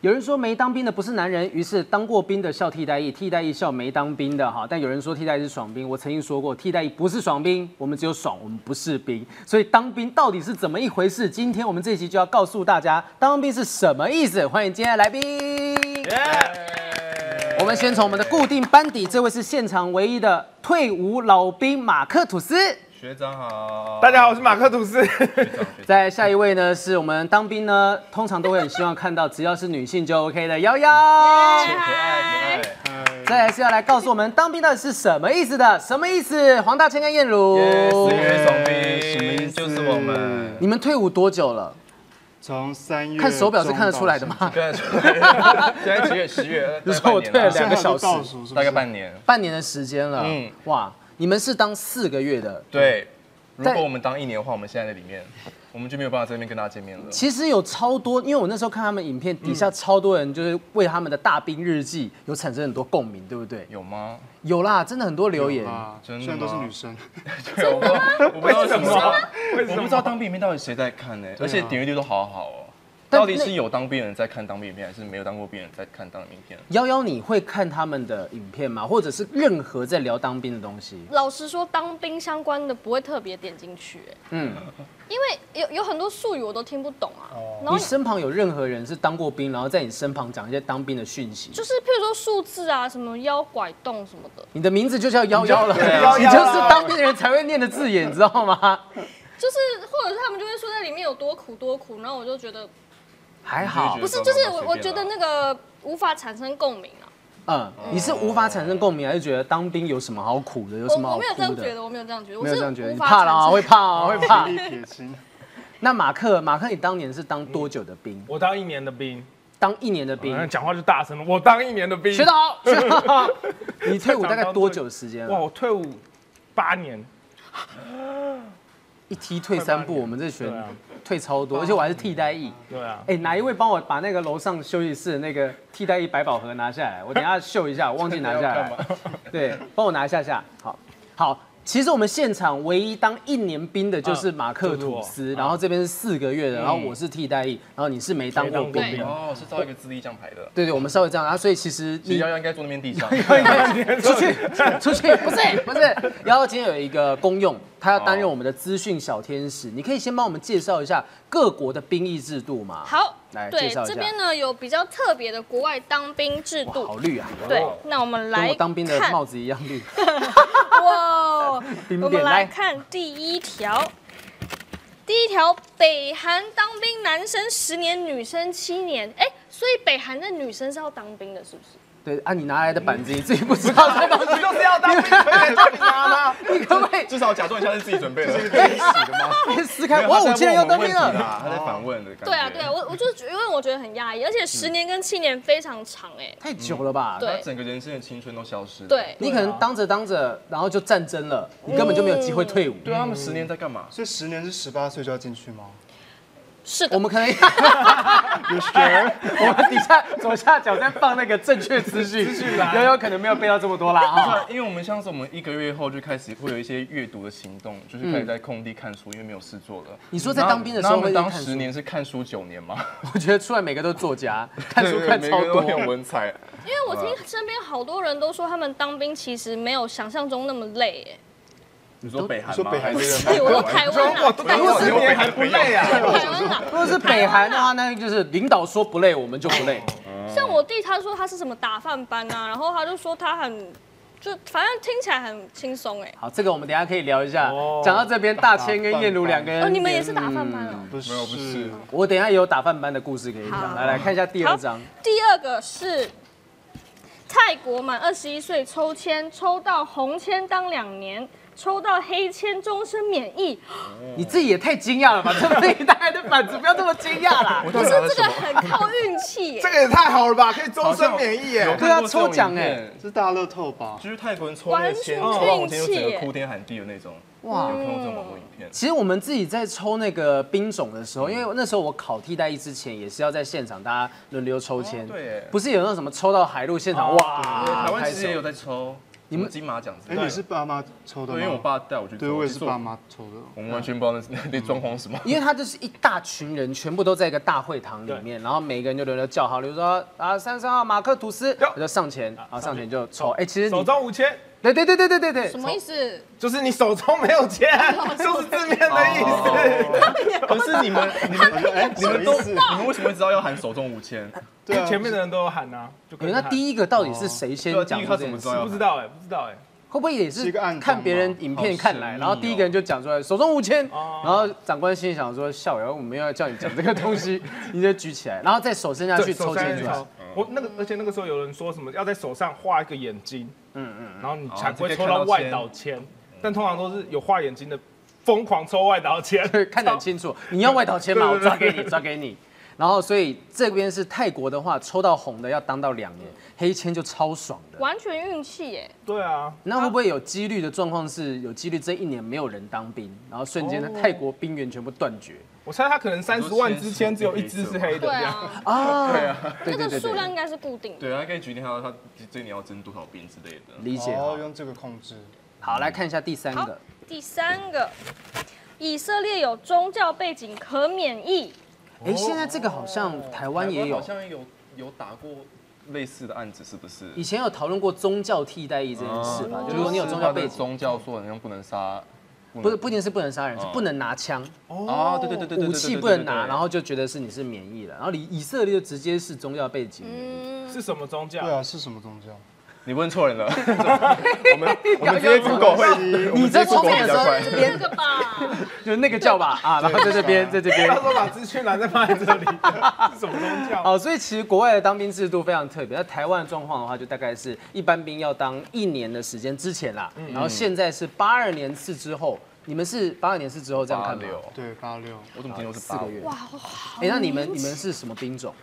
有人说没当兵的不是男人，于是当过兵的笑替代役，替代役笑没当兵的哈。但有人说替代役是爽兵，我曾经说过替代役不是爽兵，我们只有爽，我们不是兵。所以当兵到底是怎么一回事？今天我们这期就要告诉大家当兵是什么意思。欢迎今天的来宾。我们先从我们的固定班底，这位是现场唯一的退伍老兵马克吐斯。学长好，大家好，我是马克吐斯。在下一位呢，是我们当兵呢，通常都会很希望看到，只要是女性就 OK 的瑶瑶。可爱可爱。再来是要来告诉我们当兵到底是什么意思的？什么意思？黄大千跟燕如，十月爽兵，什么意思？就是我们。你们退伍多久了？从三月看手表是看得出来的吗？看得出来。现在几月？十月。你说我退了两个小时，大概半年。半年的时间了。嗯，哇。你们是当四个月的，对。如果我们当一年的话，我们现在在里面，我们就没有办法在那边跟大家见面了。其实有超多，因为我那时候看他们影片，底下超多人就是为他们的大兵日记有产生很多共鸣，对不对？有吗？有啦，真的很多留言，真的都是女生。对我不知道为什么，我不知道当兵影片到底谁在看呢？而且点阅率都好好哦。到底是有当兵人在看当兵影片，还是没有当过兵人在看当兵影片？幺幺，你会看他们的影片吗？或者是任何在聊当兵的东西？老实说，当兵相关的不会特别点进去，哎，嗯，因为有有很多术语我都听不懂啊。哦。你身旁有任何人是当过兵，然后在你身旁讲一些当兵的讯息？就是譬如说数字啊，什么腰拐动什么的。你的名字就叫幺幺了，你就是当兵的人才会念的字眼，你知道吗？就是，或者是他们就会说在里面有多苦多苦，然后我就觉得。还好，不是，就是我我觉得那个无法产生共鸣啊。嗯，你是无法产生共鸣，还是觉得当兵有什么好苦的？有什么好我没有这样觉得，我没有这样觉得，没有这样觉得。你怕了啊，会怕啊，会怕。那马克，马克，你当年是当多久的兵？我当一年的兵。当一年的兵，讲话就大声了。我当一年的兵。学得好，学得好。你退伍大概多久时间？哇，我退伍八年。一踢退三步，我们这群退超多，而且我还是替代役。对啊。哎，哪一位帮我把那个楼上休息室的那个替代役百宝盒拿下来？我等下秀一下，我 忘记拿下来。对，帮我拿一下下。好，好。其实我们现场唯一当一年兵的就是马克吐斯，然后这边是四个月的，然后我是替代役，然后你是没当过兵。哦，是照一个资历这样排的。对对，我们稍微这样啊，所以其实你瑶瑶应该坐那边地上。出去，出去，不是不是，瑶瑶今天有一个公用。他要担任我们的资讯小天使，你可以先帮我们介绍一下各国的兵役制度吗？好，来介绍一下。这边呢有比较特别的国外当兵制度，好绿啊！对，那我们来跟我当兵的帽子一样绿。哇，我们来看第一条，第一条，北韩当兵男生十年，女生七年。哎，所以北韩的女生是要当兵的，是不是？对啊，你拿来的板子你自己不知道，这东西就是要当兵，你拿吗？你可不可以至少假装一下是自己准备的？是可以洗的吗？你撕开，我五千人要当兵了。他在反问的感觉。对啊，对啊，我我就因为我觉得很压抑，而且十年跟七年非常长，哎，太久了吧？对，整个人生的青春都消失。对，你可能当着当着，然后就战争了，你根本就没有机会退伍。对啊，他们十年在干嘛？所以十年是十八岁就要进去吗？是的，我们可能 有学，我们底下左下角在放那个正确资讯，资讯啦，有有可能没有背到这么多啦啊。因为我们像是我们一个月后就开始会有一些阅读的行动，就是开始在空地看书，因为没有事做了。你说在当兵的时候，会当十年是看书九年吗？我觉得出来每个都是作家，看书看超多，有文采。因为我听身边好多人都说，他们当兵其实没有想象中那么累，哎。你说北韩吗？北韩不是，我说台湾啊。不是北韩不累啊。如果是北韩的话，那就是领导说不累，我们就不累。像我弟，他说他是什么打饭班啊，然后他就说他很，就反正听起来很轻松哎。好，这个我们等下可以聊一下。讲到这边，大千跟燕如两个人，哦，你们也是打饭班哦？不是，不是。我等下也有打饭班的故事可以讲。来来看一下第二章。第二个是泰国满二十一岁抽签，抽到红签当两年。抽到黑签，终身免疫。你自己也太惊讶了吧？这么一大的板子，不要这么惊讶啦。不是这个很靠运气，这个也太好了吧？可以终身免疫耶！对啊，抽奖哎，是大乐透吧？就是泰国人抽那签，抽到红签就整个哭天喊地的那种。哇，有看过这种网络影片？其实我们自己在抽那个兵种的时候，因为那时候我考替代役之前，也是要在现场大家轮流抽签。对，不是有那种什么抽到海陆现场哇？台湾其实也有在抽。你们金马奖之哎。你是爸妈抽的对，因为我爸带我去抽。对，我也是爸妈抽的。我们完全不知道那是 那装潢什么。因为他就是一大群人，全部都在一个大会堂里面，然后每个人就轮流叫号，比如说啊三十三号马克吐斯，我就上前，然后上前就抽。哎，其实手中五千，对对对对对对对，什么意思？就是 你手中没有钱，就是字面的意思。可是你们你们哎，你们都你们为什么会知道要喊手中五千？对啊，前面的人都有喊啊，就跟那第一个到底是谁先讲这件事怎么知道？不知道哎，不知道哎，会不会也是看别人影片看来，然后第一个人就讲出来手中五千，哦。然后长官心里想说笑，然后我们要叫你讲这个东西，你就举起来，然后再手伸下去抽签出来。我那个，而且那个时候有人说什么要在手上画一个眼睛，嗯嗯，然后你才不会抽到外岛签，但通常都是有画眼睛的疯狂抽外岛签，看得很清楚。你要外岛签吗？我抓给你，抓给你。然后，所以这边是泰国的话，抽到红的要当到两年，黑签就超爽的。完全运气耶！对啊，那会不会有几率的状况是有几率这一年没有人当兵，然后瞬间泰国兵源全部断绝我猜他可能三十万支签只有一支是黑的，对这样。啊，啊？对啊，对对那个数量应该是固定的。对啊，可以决定他他这一年要征多少兵之类的。理解。哦，用这个控制。好，来看一下第三好个，，第三个，以色列有宗教背景可免疫。哎，现在这个好像台湾也有好，像有有打过类似的案子，是不是？以前有讨论过宗教替代役这件事吧？就如果你有宗教背景，宗教说好像不能杀，不是不一定是不能杀人，是不能拿枪，哦，对对对对对，武器不能拿，然后就觉得是你是免疫了，然后以以色列就直接是宗教背景。嗯，是什么宗教？对啊，是什么宗教？你问错人了，我们我们直接 Google 会，你这聪明的时候，快这个吧，就是那个叫吧啊，然后在这边，在这边他。说把资讯栏再放在这里，是 什么宗教？哦，所以其实国外的当兵制度非常特别。在台湾的状况的话，就大概是一般兵要当一年的时间之前啦，然后现在是八二年次之后。你们是八二年次之后这样看吗？八六，对，八六我怎么听说是？四个月。哇，哎，那你们你们是什么兵种？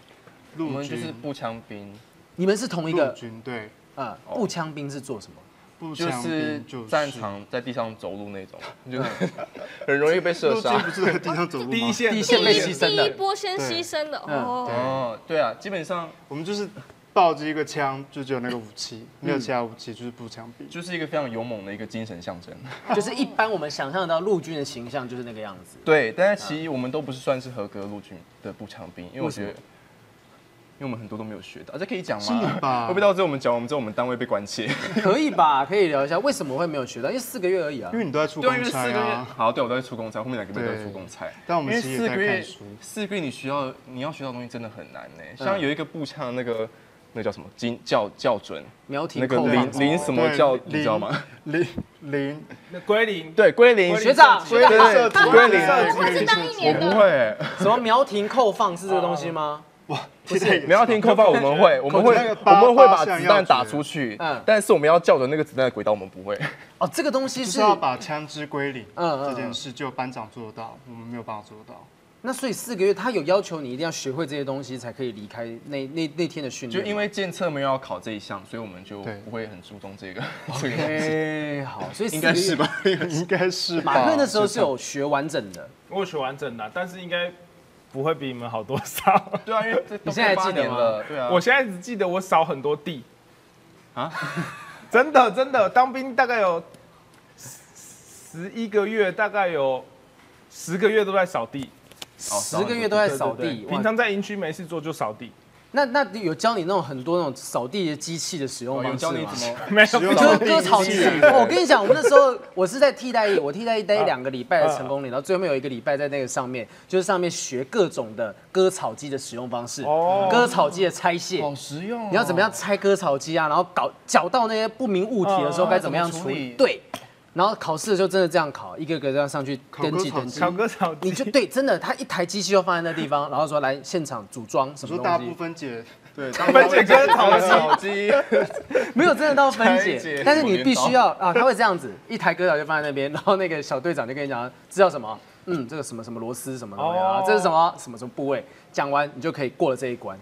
我陆军，就是步枪兵，你们是同一陆个军对，呃步枪兵是做什么？就步枪是兵就是战场在地上走路那种，就是 很容易被射杀。不是在地上走路吗？第一线，第一线被牺牲第一。波先牺牲的嗯哦。哦，对啊，基本上我们就是抱着一个枪，就只有那个武器，没有其他武器，就是步枪兵。就是一个非常勇猛的一个精神象征。就是一般我们想象得到陆军的形象就是那个样子。对，但是其实我们都不是算是合格陆军的步枪兵，因为我觉得，因为我们很多都没有学到，这可以讲吗？是你吧会不会到最后我们讲，我们之后我们单位被关切？可以吧？可以聊一下为什么会没有学到？因为四个月而已啊因。为你都在出公因为四个月，差啊，好，对我都在出公差，后面两个月都在出公差。但我们其实也在四个月看书。，四个月你需要你要学到的东西真的很难呢。嗯像有一个步枪那个那叫什么精校校准，苗庭那个零零什么对叫你知道吗？零零那归零，对，归零学长对对对，归零。我不会，什么苗庭扣放是这个东西吗？哇，替代役你要听扣放，我们会，我们会，我们会把子弹打出去嗯，但是我们要校准那个子弹的轨道，我们不会。哦，这个东西是是要把枪支归零嗯这件事，只有班长做得到，我们没有办法做得到。那所以四个月，他有要求你一定要学会这些东西，才可以离开那那那天的训练。就因为监测没有要考这一项，所以我们就不会很注重这个 这个东西。哎，好，所以应该是吧？应该是吧马克那时候是有学完整的，我有学完整的，但是应该不会比你们好多少。对啊，因为你现在还记得了，对啊，我现在只记得我少很多地。啊，真的真的，当兵大概有十一个月，大概有十个月都在扫地，十个月都在扫地。平常在营区没事做就扫地，那那有教你那种很多那种扫地的机器的使用吗？教你怎么没有就是割草机我跟你讲，我们那时候我是在替代役，我替代役待啊两个礼拜的成功岭，然后最后面有一个礼拜在那个上面，就是上面学各种的割草机的使用方式，哦割草机的拆卸。好实用哦？你要怎么样拆割草机啊？然后搞搅到那些不明物体的时候哦该怎么样处？理对，然后考试的时候真的这样考，一个个这样上去登记登记割草机。小哥扫地，你就对，真的，他一台机器就放在那地方，然后说来现场组装什么你说大部东西，分解对，分解跟草机草机，没有真的到分解，但是你必须要啊，他会这样子，一台割草就放在那边，然后那个小队长就跟你讲知道什么，嗯，这个什么什么螺丝什么东西啊哦，这是什么什么什么部位，讲完你就可以过了这一关。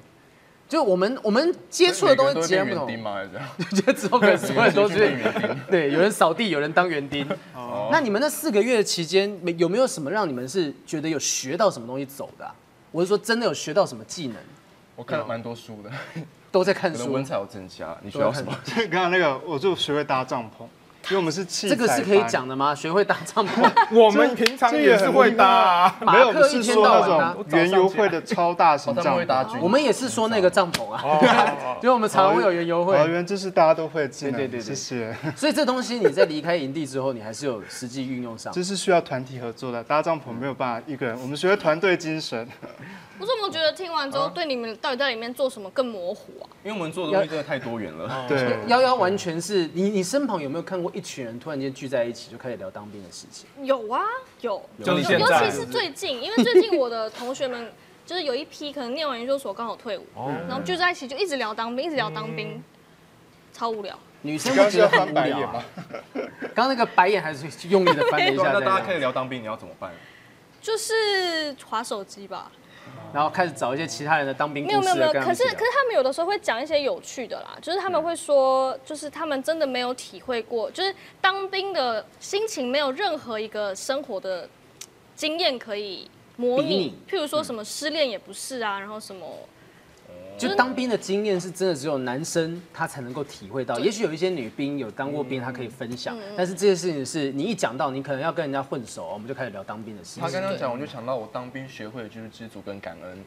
就我们我们接触的东西截然不同，丁吗？还是这样？就觉得之后可能所有人都是园丁。对，有人扫地，有人当园丁。哦那你们那四个月期间，没有没有什么让你们是觉得有学到什么东西走的啊、我是说真的有学到什么技能？我看了蛮多书的，都在看书可能文。采有增加。你需要什么？刚刚那个我就学会搭帐篷，因为我们是器材这个是可以班讲的吗？学会搭帐篷，我们平常也是会搭啊。没有，马克不是一天说那到晚搭种园游会的超大型 帐篷。会搭。我们也是说那个帐篷啊，哦，因为我们常常会有园游会哦，，原来这是大家都会的技对对对谢谢。所以这东西你在离开营地之后，你还是有实际运用上。这是需要团体合作的，搭帐篷没有办法一个人，我们学会团队精神。我怎么觉得听完之后对你们到底在里面做什么更模糊啊？因为我们做的东西真的太多元了。对，幺幺完全是你，你身旁有没有看过一群人突然间聚在一起就开始聊当兵的事情？有啊，有，就尤其是最近，因为最近我的同学们就是有一批可能念完研究所刚好退伍，然后聚在一起就一直聊当兵，一直聊当兵，超无聊。女生刚刚是要会觉得很翻白眼无聊啊吗。？刚刚那个白眼还是用力的翻了一下，那大家这样开始聊当兵，你要怎么办？就是划手机吧，然后开始找一些其他人的当兵故没有没有没有，可是可是他们有的时候会讲一些有趣的啦，就是他们会说，就是他们真的没有体会过，就是当兵的心情没有任何一个生活的经验可以模拟，譬如说什么失恋也不是啊，然后什么就当兵的经验是真的只有男生他才能够体会到，也许有一些女兵有当过兵，她可以分享，但是这些事情是你一讲到，你可能要跟人家混熟，我们就开始聊当兵的事情。他刚刚讲，我就想到我当兵学会的就是知足跟感恩，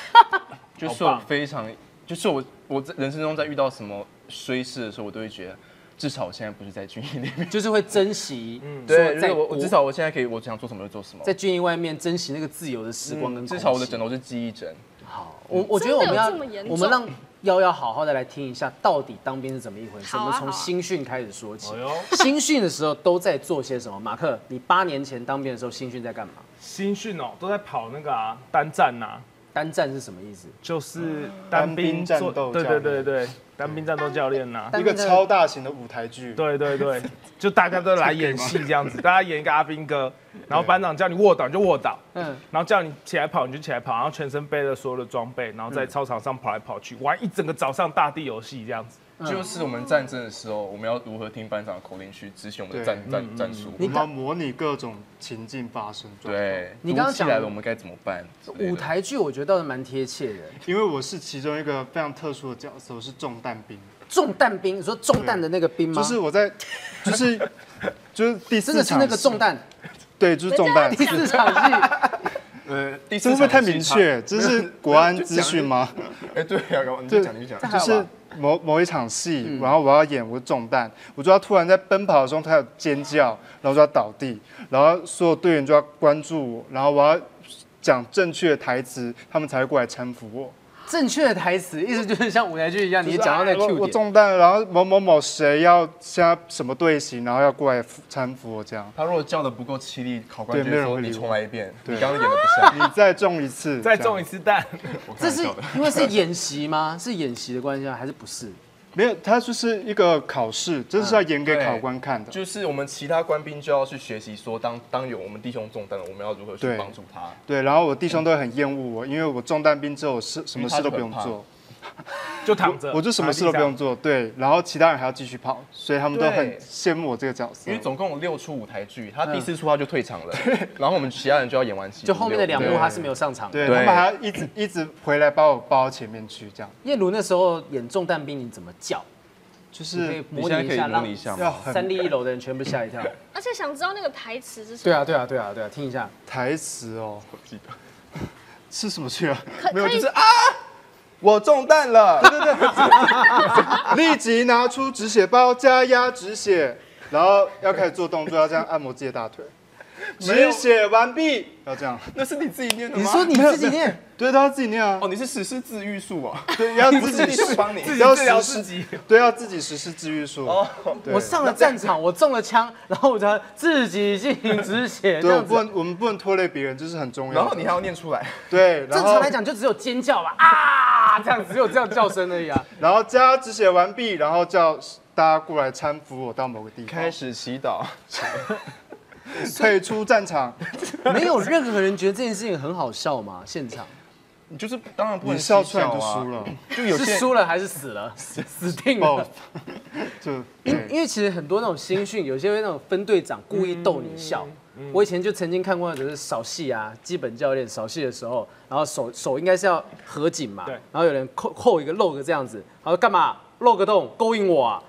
就是我非常，就是我我在人生中在遇到什么衰事的时候，我都会觉得，至少我现在不是在军营里面。就是会珍惜，嗯对，就是我说在我至少我现在可以，我想做什么就做什么。在军营外面珍惜那个自由的时光跟嗯至少我的枕头是记忆枕。好，我我觉得我们要我们让幺幺好好的来听一下，到底当兵是怎么一回事。啊我们从新训开始说起 新训的时候都在做些什么？马克，你八年前当兵的时候，新训在干嘛？新训哦，都在跑那个啊单站呐，单战是什么意思？就是单兵战斗对对对对，单兵战斗教练呐。单一个超大型的舞台剧，对对对，就大家都来演戏这样子，大家演一个阿兵哥，然后班长叫你卧倒你就卧倒，嗯，然后叫你起来跑你就起来跑，然后全身背着所有的装备，然后在操场上跑来跑去，玩一整个早上大地游戏这样子。就是我们战争的时候，我们要如何听班长的口令去执行我们的战战战术。我们要模拟各种情境发生。，对，你刚刚讲来了，我们该怎么办？舞台剧我觉得倒是蛮贴切的。因为我是其中一个非常特殊的角色，我是中弹兵，中弹兵，你说中弹的那个兵吗？就是我在，就是就是第四场真的是那个中弹，对，就是中弹。第四场戏，呃，第四会不会太明确？这是国安资讯吗？哎，对啊，你就讲，你就讲。就是某某一场戏，嗯然后我要演我中弹，我就要突然在奔跑的时候，他有尖叫，然后就要倒地，然后所有队员就要关注我，然后我要讲正确的台词，他们才会过来搀扶我。正确的台词，意思就是像舞台剧一样，你讲到那个我 Q 我，中弹了，然后某某某谁要现在什么队形，然后要过来搀扶我这样。他如果叫的不够凄厉，考官对就会说你没有人会理我重来一遍，对你刚刚演的不像。你再中一次，再中一次，次弹，这是因为是演习吗？是演习的关系吗？还是不是？没有，他就是一个考试，这是要演给考官看的。就是我们其他官兵就要去学习，说当当有我们弟兄中弹了，我们要如何去帮助他。对，然后我弟兄都很厌恶我，因为我中弹兵之后，我是什么事都不用做，就躺着，我就什么事都不用做。对，然后其他人还要继续跑，所以他们都很羡慕我这个角色因为。总共有六出舞台剧，他第四出他就退场了，然后我们其他人就要演完戏。就后面的两幕他是没有上场的。对，对他们还要一直一直回来把我抱到前面去，这样叶如那时候演重弹兵，你怎么叫？就是模拟一下，你现在可以模让拟一下吗？要三立一楼的人全部吓一跳。而且想知道那个台词是什么？对啊，对啊，对啊，对啊，听一下。台词哦，我记得 是什么去啊？没有，就是啊，我中弹了。对对对立即拿出止血包加压止血，然后要开始做动作，要这样按摩自己的大腿。止血完毕，要这样。那是你自己念的吗？你说你自己念，对，他要自己念啊哦，。你是实施治愈术啊？对，要自己去帮你。要治疗实施自己。对，要自己实施治愈术。哦，我上了战场，我中了枪，然后我才自己进行止血，这对，我。不能，我们不能拖累别人，这是很重要。然后你还要念出来。对，正常来，讲就只有尖叫吧，啊，这样只有这样叫声而已啊。然后加止血完毕，然后叫大家过来搀扶我到某个地方，开始祈祷。退出战场。没有任何人觉得这件事情很好笑吗？现场你就是当然不能你笑出来就啊输。了，就有些输了还是死了？死定了。就因因为其实很多那种新训，有些会那种分队长故意逗你笑，我以前就曾经看过，就是扫戏啊，基本教练扫戏的时候，然后手手应该是要合紧嘛，对然后有人扣扣一个露个这样子，然后干嘛露个洞勾引我啊？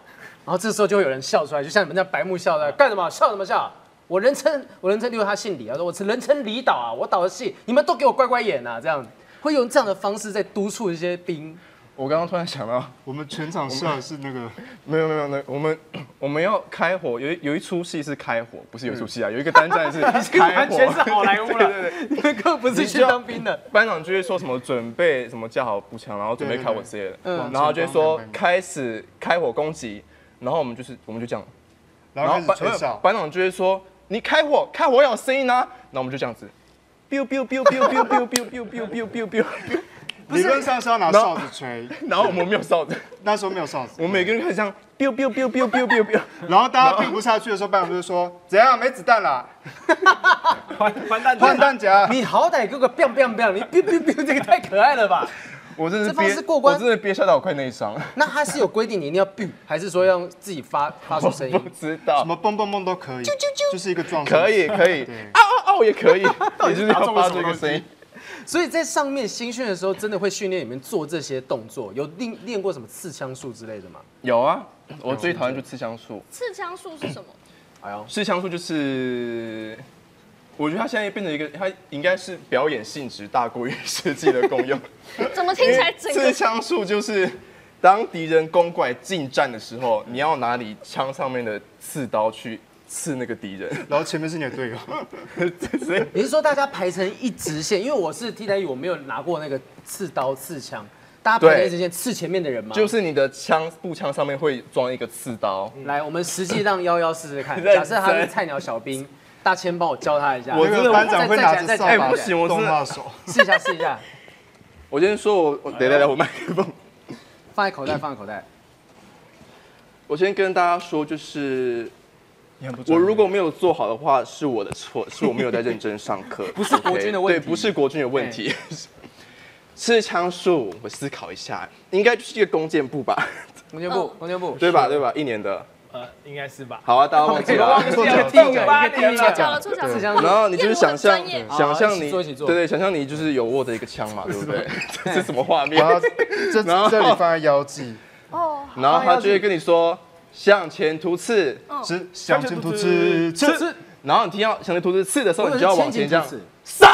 然后这时候就会有人笑出来，就像你们这样白目笑的，干什么笑什么笑？我人称我人称，例如他姓李，啊说我是人称李导啊，我导的戏你们都给我乖乖演啊，这样会用这样的方式在督促一些兵。我刚刚突然想到，我们全场笑的是那个没有没有没有，我们我们要开火，有一有一出戏是开火，不是有一出戏啊，有一个单站是 开完全是火。好莱坞了，对对对，你们根本不是去当兵的。班长就会说什么准备什么架好步枪，然后准备开火之类的，嗯。然后就会说开始开火攻击，然后我们就是我们就这样，然后班长就会说你开火，开火要有声音啊，然后我们就这样子，biu biu biu biu biu biu biu biu biu biu biu biu，理论上是要拿哨子吹，然后我们没有哨子，那时候没有哨子，我们每个人开始这样 biu biu biu biu biu biu biu，然后大家并不下去的时候，班长就说怎样没子弹啦，还还弹换弹夹，你好歹给我个 biang biang biang，你 biu biu biu 这个太可爱了吧？我真的是这方憋式过关我真的憋笑到我快内伤，那他是有规定你一定要 biu，还是说要自己发发出声音不？知道什，么蹦蹦蹦都可以，啾啾啾就是一个状态可以可以对，嗷嗷嗷也可以，也就是要发出一个声音。所以在上面新训的时候，真的会训练你们做这些动作，有练练过什么刺枪术之类的吗？有啊，我最讨厌就刺枪术。刺枪术是什么？哎呦，刺枪术就是，我觉得他现在变成一个，他应该是表演性质大过于实际的功用。怎么听起来整刺个枪术就是，当敌人攻过来近战的时候，你要拿你枪上面的刺刀去刺那个敌人。然后前面是你的队友，所 以你是说大家排成一直线？因为我是替代役，我没有拿过那个刺刀刺枪，大家排成一直线刺前面的人吗？就是你的枪步枪上面会装一个刺刀。来，我们实际让幺幺试试看。假设他是菜鸟小兵，大千帮我教他一下。我这个班长会拿着扫把哎不行我真的动他的手，试一下，试一下，我先说我，我等一下等我麦克风。放在口袋，放在口袋。我先跟大家说，就是我如果没有做好的话，是我的错，是我没有在认真上课，不是国军的问题对，不是国军的问题。刺枪术，我思考一下，应该就是一个弓箭步吧，弓箭步，弓箭步，对吧？对吧？一年的，呃，应该是吧？好啊，大家忘记了啊。错脚 第一个，八一个第一年了。错错脚然后你就是想象想象你对对，想象你就是有握着一个枪嘛，对不对？这是什么画面？然？后这这里放在腰际，哦，然后他就会跟你说向前突刺，是向前突刺，刺刺，然后你听到向前突刺刺的时候，你就要往前这样杀，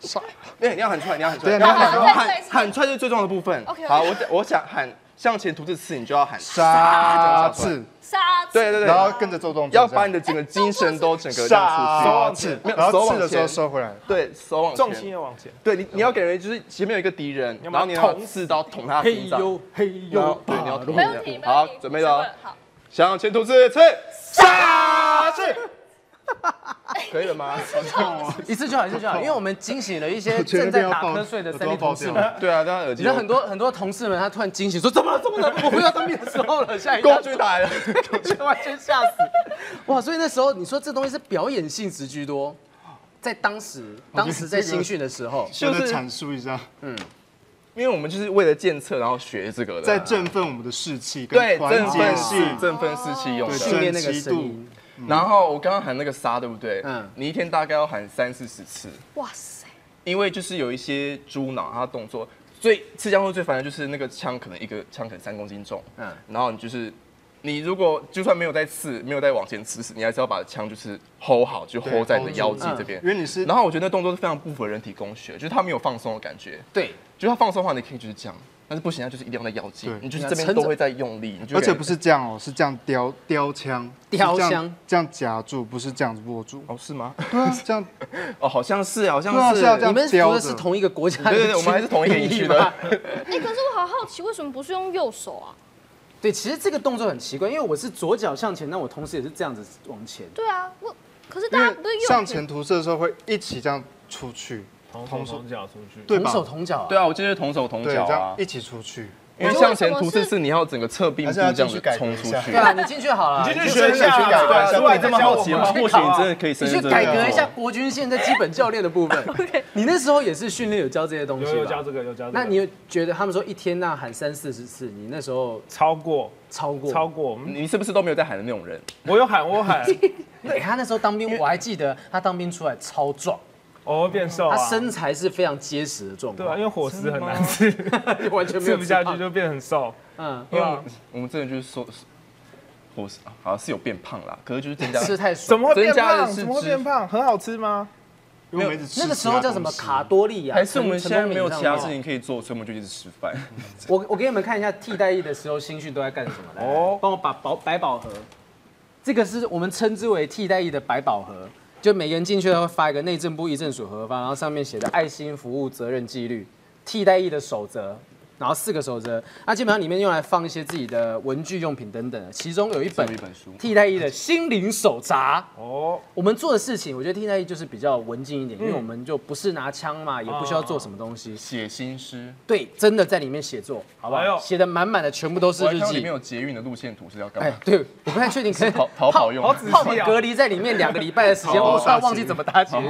杀。对，你要喊出来，你要喊出来，对你要喊喊出来。喊喊出来是最重要的部分。好，我我想喊向前突刺刺，你就要喊杀刺，杀对对对，然后跟着做动作，要把你的整个精神都整个杀出去。刺，没有然手往后刺的时候前。收回来，对手往重心，要往前。对你你要给人就是前面有一个敌人，然后你把他捅刺刀捅他心脏，呦嘿呦，对你要捅他。好，，准备了。哦，好，向前突刺刺，杀刺，可以了吗？一次就好，一次就好，因为我们惊醒了一些 正在打瞌睡的三 D 同事们。对啊，大家耳机你知很多很多同事们，他突然惊醒说：“怎么了？怎么了？我回到当兵的时候了，下一跳工具来了，就完全吓死！哇，所以那时候你说这东西是表演性质居多，在当时当时在新训的时候，就是阐述一下，嗯因为我们就是为了检测然后学这个的啊，在振奋我们的士气跟对振奋士，振奋士气用对的。训练那个声音。然后我刚刚喊那个杀，对不对？嗯。嗯，你一天大概要喊三四十次，哇塞，因为就是有一些猪脑，它动作最刺枪会最烦的就是那个枪可能一个枪可能三公斤重，嗯。嗯，然后你就是你如果就算没有在刺，没有在往前刺死，你还是要把枪就是 hold 好，就 hold 在你的腰际这边。因。为你是然后我觉得那动作是非常不符合人体工学，就是它没有放松的感觉。对，就是它放松的话，你可以就是这样，但是不行，它就是一定要在腰际对，你就是这边都会在用力，你就而且不是这样哦，是这样雕雕枪，雕枪这样夹住，不是这样子握住。哦是吗？对啊，这样 哦，好像是，好像是。你们说的是同一个国家的对对对，我们还是同一个地区的。哎，可是我好好奇，为什么不是用右手啊？对，其实这个动作很奇怪，因为我是左脚向前，那我同时也是这样子往前。对啊，我可是大家不是右向前涂色的时候会一起这样出去，同手同脚出去。对吧？同手同脚啊。对啊，我记得是同手同对，脚啊这样一。起出去。因为向前突刺是你要整个侧并步这样子冲出去。对啊，你进去好了，你进去学一下，改革一下。如果你这么好奇的话，或许你真的可以。你去改革一下国军现在基本教练的部分。你那时候也是训练有教这些东西有有教这个有教。那你觉得他们说一天呐喊三四十次，你那时候超过超过超过？你是不是都没有在喊的那种人？我有喊，我喊。对，他那时候当兵，我还记得他当兵出来超壮。哦，变瘦，他身材是非常结实的状况。对啊，因为伙食很难吃，完全吃不下去就变很瘦。嗯，因为我们真的就是说，伙食好像是有变胖啦，可是就是增加吃太怎么会变胖？怎么会变胖？很好吃吗？没有，那个时候叫什么卡多利亚？还是我们现在没有其他事情可以做，所以我们就一直吃饭。我我给你们看一下替代役的时候新训都在干什么。哦，帮我把宝百宝盒，这个是我们称之为替代役的百宝盒。就每个人进去都会发一个内政部议政署核发，然后上面写的爱心服务责任纪律、替代役的守则。然后四个手则，那基本上里面用来放一些自己的文具用品等等，其中有一本替代役的心灵手札。哦，我们做的事情，我觉得替代役就是比较文静一点，因为我们就不是拿枪嘛，也不需要做什么东西，写心诗。对，真的在里面写作，好不好？写的满满的，全部都是日记。里面有捷运的路线图是要干嘛？哎，对，我不太确定，可以逃逃跑用。好仔细隔离在里面两个礼拜的时间，我突然忘记怎么搭捷运。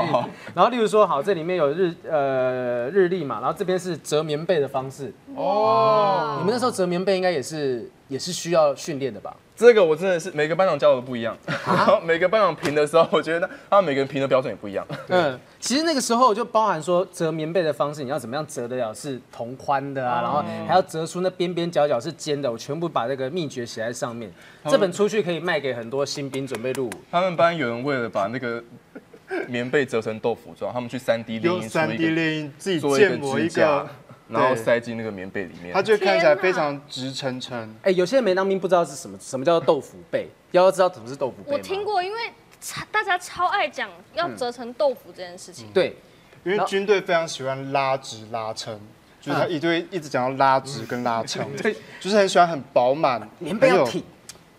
然后例如说，好，这里面有日呃日历嘛，然后这边是折棉被的方式。哦，你们那时候折棉被应该也是也是需要训练的吧？这个我真的是每个班长教的不一样，然后每个班长评的时候，我觉得他们每个人评的标准也不一样。嗯，其实那个时候就包含说折棉被的方式，你要怎么样折得了是同宽的啊，然后还要折出那边边角角是尖的，我全部把这个秘诀写在上面。这本出去可以卖给很多新兵准备入伍。他们班有人为了把那个 棉被折成豆腐状，他们去三 D 三 D 练印自己建模一个。然后塞进那个棉被里面，它就看起来非常直撑撑。哎，有些人没当兵不知道是什么，什么叫做豆腐被？要知道什么是豆腐被我听过，因为大家超爱讲要折成豆腐这件事情。对，因为军队非常喜欢拉直拉撑，就是他一堆一直讲要拉直跟拉撑，对，就是很喜欢很饱满，棉被要挺，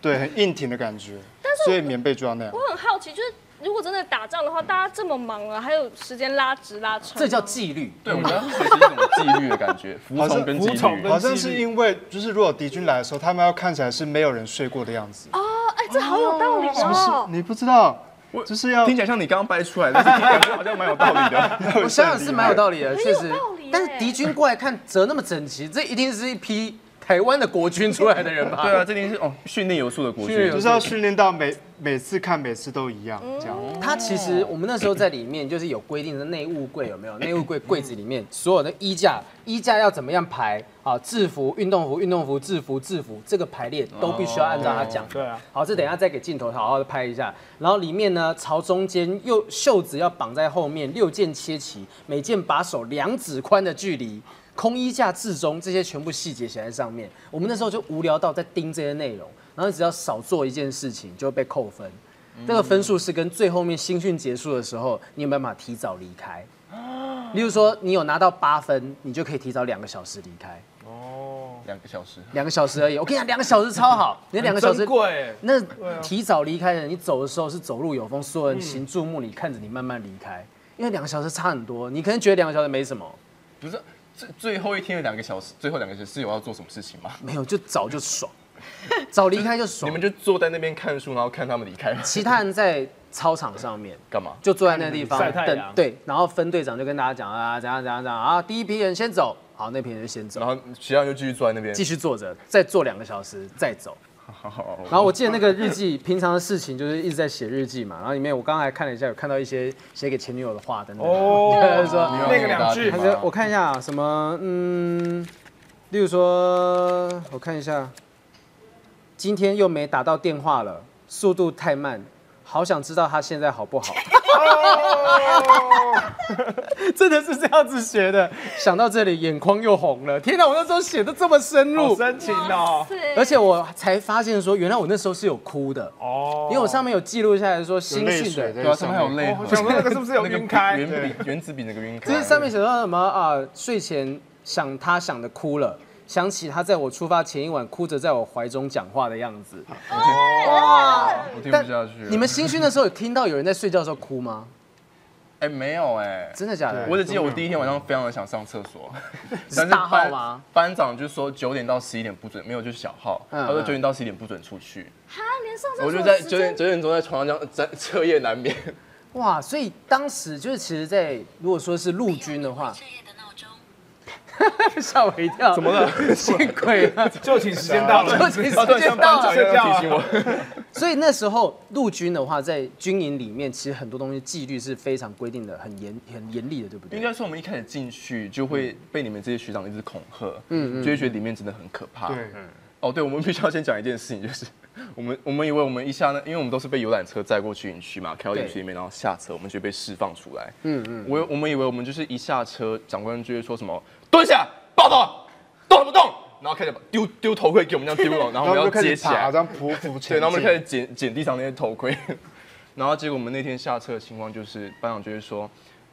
对，很硬挺的感觉。但是所以棉被就要那样。我很好奇，就是。如果真的打仗的话，大家这么忙了，还有时间拉直拉长？这叫纪律。对，我觉得是一种纪律的感觉，服从跟纪律。好像是因为，就是如果敌军来的时候，他们要看起来是没有人睡过的样子。哦，哎，这好有道理哦。你不知道，我就是要听起来像你刚刚掰出来的，感觉 好像蛮有道理的。我想想是蛮有道理的，确实。但是敌军过来看折那么整齐，这一定是一批。台湾的国军出来的人吧？对啊，这定是哦，训练有素的国军，就是要训练到每每次看每次都一样这样。他其实我们那时候在里面就是有规定的内务柜有没有？内务柜柜子里面所有的衣架，衣架要怎么样排？啊，制服、运动服、运动服、制服、制服，这个排列都必须要按照他讲。对啊。好，这等下再给镜头好好的拍一下。然后里面呢，朝中间右袖子要绑在后面，六件切齐，每件把手两指宽的距离。空衣架至中，这些全部细节写在上面。我们那时候就无聊到在盯这些内容，然后只要少做一件事情就会被扣分。那个分数是跟最后面新训结束的时候，你有没有办法提早离开？例如说你有拿到八分，你就可以提早两个小时离开。哦，两个小时，两个小时而已。我跟你讲，两个小时超好。你 两个小时贵。那提早离开的，你走的时候是走路有风，所有人行注目你，看着你慢慢离开。因为两个小时差很多，你可能觉得两个小时没什么，不是。最最后一天的两个小时，最后两个小时有要做什么事情吗？没有，就早就爽，早离开就爽。你们就坐在那边看书，然后看他们离开。其他人在操场上面干嘛？就坐在那个地方等。对，然后分队长就跟大家讲啊，怎样怎样怎样啊，第一批人先走，好，那批人就先走，然后其他人就继续坐在那边，继续坐着，再坐两个小时，再走。然后我记得那个日记，平常的事情就是一直在写日记嘛。然后里面我刚才看了一下，有看到一些写给前女友的话等等。哦，说那个两句。他说我看一下啊，什么嗯，例如说我看一下，今天又没打到电话了，速度太慢。好想知道他现在好不好？真的是这样子写的。想到这里，眼眶又红了。天哪，我那时候写的这么深入，深情哦。而且我才发现说，原来我那时候是有哭的哦。因为我上面有记录下来说新训的，对啊，上面还有泪。想那个是不是有晕开？原笔原子笔那个晕开。就是上面写到什么啊？睡前想他想的哭了。想起他在我出发前一晚哭着在我怀中讲话的样子，哇，我听不下去。你们新训的时候有听到有人在睡觉的时候哭吗？哎，没有哎，真的假的？我只记得我第一天晚上非常的想上厕所，是大号吗？班长就说九点到十一点不准，没有就是小号，他说九点到十一点不准出去。哈，连上厕所我就在九点九点钟在床上这样在彻夜难眠。哇，所以当时就是其实，在如果说是陆军的话。吓我一跳！怎么了？见鬼了！就寝时间到了，就寝时间到了，提醒我。所以那时候陆军的话，在军营里面，其实很多东西纪律是非常规定的，很严、很严厉的，对不对？应该说，我们一开始进去就会被你们这些学长一直恐吓，嗯嗯，就会觉得里面真的很可怕。对，哦，对，我们必须要先讲一件事情，就是我们我们以为我们一下呢，因为我们都是被游览车载过去营区嘛，开到营区里面，然后下车，我们就被释放出来。嗯嗯，我我们以为我们就是一下车，长官就会说什么。蹲下，抱头，动不动，然后开始丢丢头盔给我们这样丢了，然后我们要接起来，这样匍匐前对，然后我们开始捡捡地上那些头盔，然后结果我们那天下车的情况就是班长就会说，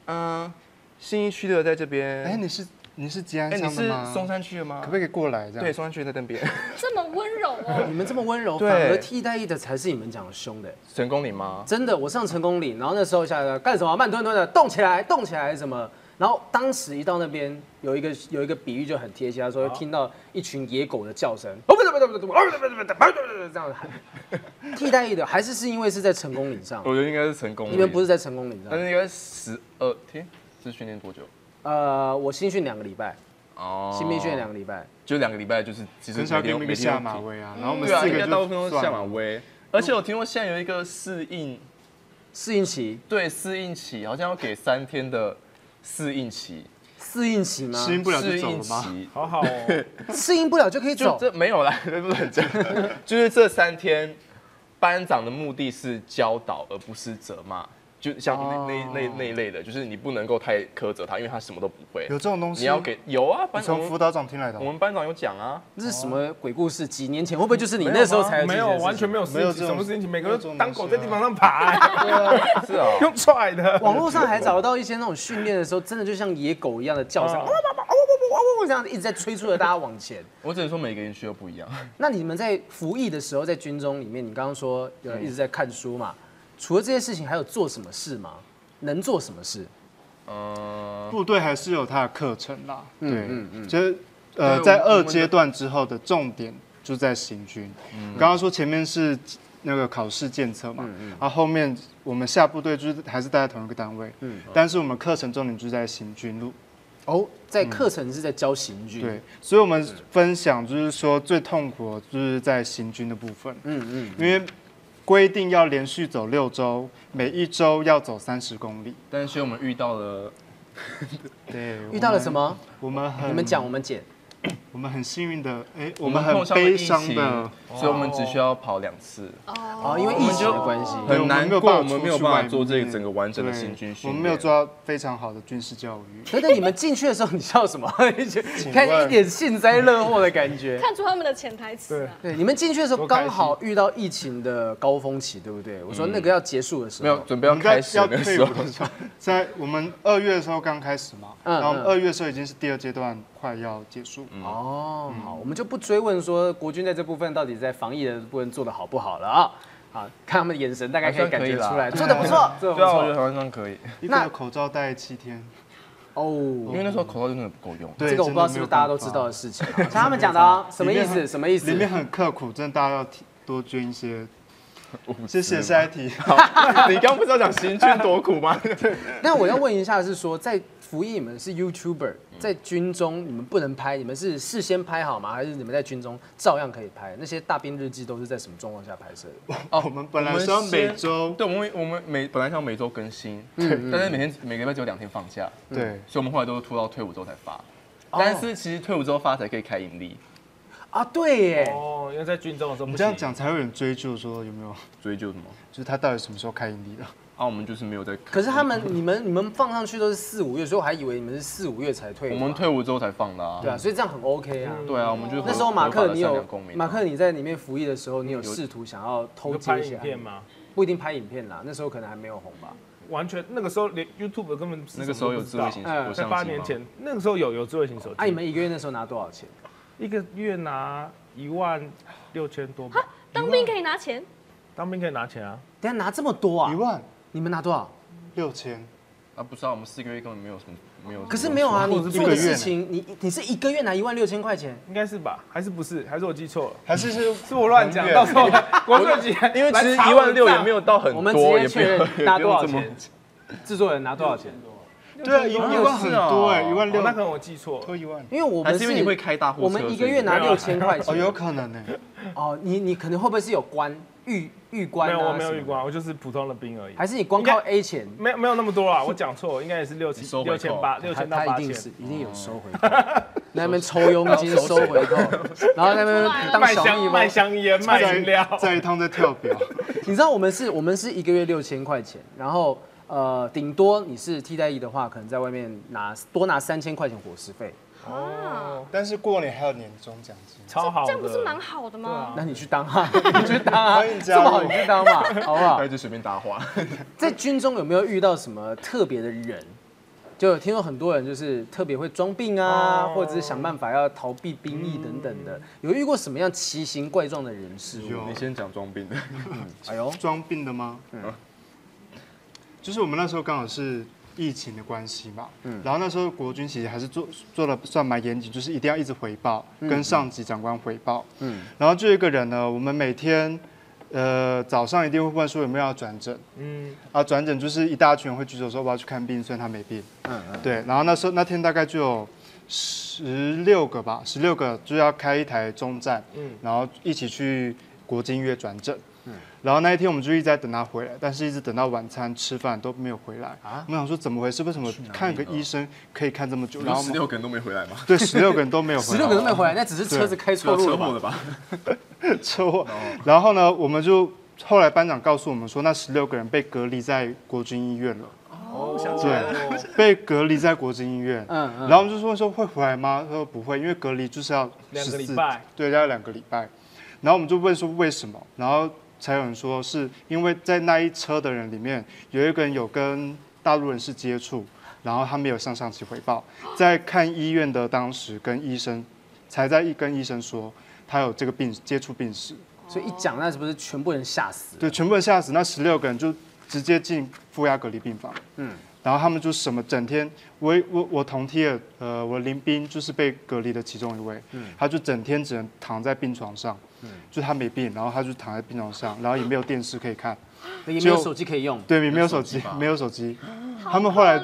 嗯，新一区的在这边，哎，你是你是吉安乡的吗？松山区的吗？可不可以过来这样？对，松山区在那边。这么温柔哦，你们这么温柔，反而替代役的才是你们讲的凶的。成功岭吗？真的，我上成功岭，然后那时候下来干什么？慢吞吞的动起来，动起来什么？然后当时一到那边，有一个有一个比喻就很贴切，他说听到一群野狗的叫声，哦不对不对不对不对不对不对不对不对这样喊。替代役的还是是因为是在成功岭上，我觉得应该是成功。你们不是在成功岭上，但是应该十二天，是训练多久？呃，我新训两个礼拜，哦，新兵训练两个礼拜，就两个礼拜就是其实每天每天下马威啊，然后我们四个大部分都是下马威，而且我听说现在有一个适应适应期，对适应期好像要给三天的。适应期，适应期吗？适应不了就走了吗？好好哦，适应不了就可以走。这没有啦，不能讲。就是这三天，班长的目的是教导，而不是责骂。就像那那那那一类的，就是你不能够太苛责他，因为他什么都不会。有这种东西？你要给有啊，班从辅导长听来的。我们班长有讲啊，这是什么鬼故事？几年前会不会就是你那时候才没有？完全没有，没有什么事情，每个人当狗在地板上爬。是啊，用踹的。网络上还找得到一些那种训练的时候，真的就像野狗一样的叫声，这样一直在催促着大家往前。我只能说每个人需要不一样。那你们在服役的时候，在军中里面，你刚刚说有人一直在看书嘛？除了这些事情，还有做什么事吗？能做什么事？呃，部队还是有它的课程啦。对，嗯嗯，就是呃，在二阶段之后的重点就在行军。刚刚说前面是那个考试检测嘛，然后后面我们下部队就是还是待在同一个单位。嗯，但是我们课程重点就在行军路。哦，在课程是在教行军。对，所以我们分享就是说最痛苦就是在行军的部分。嗯嗯，因为。规定要连续走六周，每一周要走三十公里。但是我们遇到了，对，遇到了什么？我们你们讲，我们剪。我们很幸运的，哎，我们很悲伤的，所以我们只需要跑两次。哦，因为疫情的关系，很难过，我们没有办法做这个整个完整的行军训练，我们没有做到非常好的军事教育。等等，你们进去的时候，你笑什么？看一点幸灾乐祸的感觉，看出他们的潜台词。对，你们进去的时候刚好遇到疫情的高峰期，对不对？我说那个要结束的时候，没有准备要开始要退伍的时候，在我们二月的时候刚开始嘛，然后二月的时候已经是第二阶段。快要结束哦，好，我们就不追问说国军在这部分到底在防疫的部分做的好不好了啊。好，看他们的眼神，大概可以感觉出来，做的不错，做的不错，我觉得好像可以。那口罩戴七天哦，因为那时候口罩真的不够用。这个我不知道是不是大家都知道的事情。像他们讲的啊，什么意思？什么意思？里面很刻苦，真的大家要多捐一些。谢谢下一题。你刚刚不是要讲行军多苦吗？那我要问一下，是说在服役，你们是 YouTuber，在军中你们不能拍，你们是事先拍好吗？还是你们在军中照样可以拍？那些大兵日记都是在什么状况下拍摄的？哦，我们本来是要每周，对，我们我们每本来想每周更新，对，但是每天每个礼拜只有两天放假，对，所以我们后来都是拖到退伍之后才发。但是其实退伍之后发才可以开盈利。啊，对耶！哦，因为在军中的时候，你这样讲才会有人追究，说有没有 追究什么？就是他到底什么时候开盈利的？啊，我们就是没有在。可是他们，你们你们放上去都是四五月，所以我还以为你们是四五月才退。我们退伍之后才放的啊。对啊，所以这样很 OK 啊。对啊，我们就那时候马克，你有马克你在里面服役的时候，你有试图想要偷拍影片吗？不一定拍影片啦，那时候可能还没有红吧。完全那个时候连 YouTube 根本那个时候有智慧型手机，在八年前那个时候有有智慧型手机。啊，你们一个月那时候拿多少钱？一个月拿。一万六千多吧。当兵可以拿钱？当兵可以拿钱啊？等下拿这么多啊？一万？你们拿多少？六千。啊，不是啊，我们四个月根本没有什么没有。可是没有啊，你做的事情，你你是一个月拿一万六千块钱，应该是吧？还是不是？还是我记错了？还是是是我乱讲，到时候国税局因为其实一万六也账没有到很多，我们直接也确认 拿多少钱，制作人拿多少钱？对啊，一一万很多哎，一万六哦那可能我记错了。一万，因为我们是因为你会开大货车我们一个月拿六千块钱哦，有可能呢。哦，你你可能会不会是有关预预关啊？没有，我没有什么遇过，我就是普通的兵而已。还是你光靠 A 钱？没有没有那么多啊，我讲错了，应该也是六千收回扣六千八六千到八千他一定。是一定有收回扣，那边抽佣金收回扣，然后那边当卖小蜜蜂香卖。香烟卖饮料，再一趟再跳表，你知道我们是我们是一个月六千块钱，然后呃顶多你是替代役的话，可能在外面拿多拿三千块钱伙食费，啊，但是过年还有年终奖金。超好的。这样不是蛮好的吗？那你去当啊，你去当 这么好你去当嘛，好不好他？就随便搭话。在军中有没有遇到什么特别的人？就听说很多人就是特别会装病啊，哦或者是想办法要逃避兵役等等的。有遇过什么样奇形怪状的人事物？有你先讲装病的，哎呦，装病的吗？嗯，就是我们那时候刚好是疫情的关系嘛，嗯，然后那时候国军其实还是做做的算蛮严谨，就是一定要一直回报，跟上级长官回报，嗯，然后就有一个人呢，我们每天。呃，早上一定会问说有没有要转诊嗯，啊？转诊就是一大群人会举手说我要去看病，虽然他没病。嗯嗯，对，然后那时候那天大概就有十六个吧，十六个就要开一台中站，嗯然后一起去国金医院转诊。然后那一天我们就一直在等他回来，但是一直等到晚餐吃饭都没有回来。啊我们想说怎么回事？为什么看个医生可以看这么久？然然后后十六个人都没回来吗？对十六个人都没有回来，十六个都没回来，那只是车子开错路了吧？车祸的吧？车祸。然后呢，我们就后来班长告诉我们说，那十六个人被隔离在国军医院了。哦，我想起来了，被隔离在国军医院。嗯嗯然后我们就说说会回来吗？他说不会，因为隔离就是要两个礼14拜，对，要两个礼拜。然后我们就问说为什么，然后才有人说是因为在那一车的人里面有一个人有跟大陆人士接触，然后他没有向上级回报，在看医院的当时跟医生才在一跟医生说他有这个病接触病史，所以一讲，那是不是全部人吓死？对，全部人吓死，那十六个人就直接进负压隔离病房。嗯，然后他们就什么整天，我我我同梯的，呃，我林斌就是被隔离的其中一位，嗯他就整天只能躺在病床上，嗯就他没病，然后他就躺在病床上，然后也没有电视可以看，也没有手机可以用。对，也没有手机，没有手机。他们后来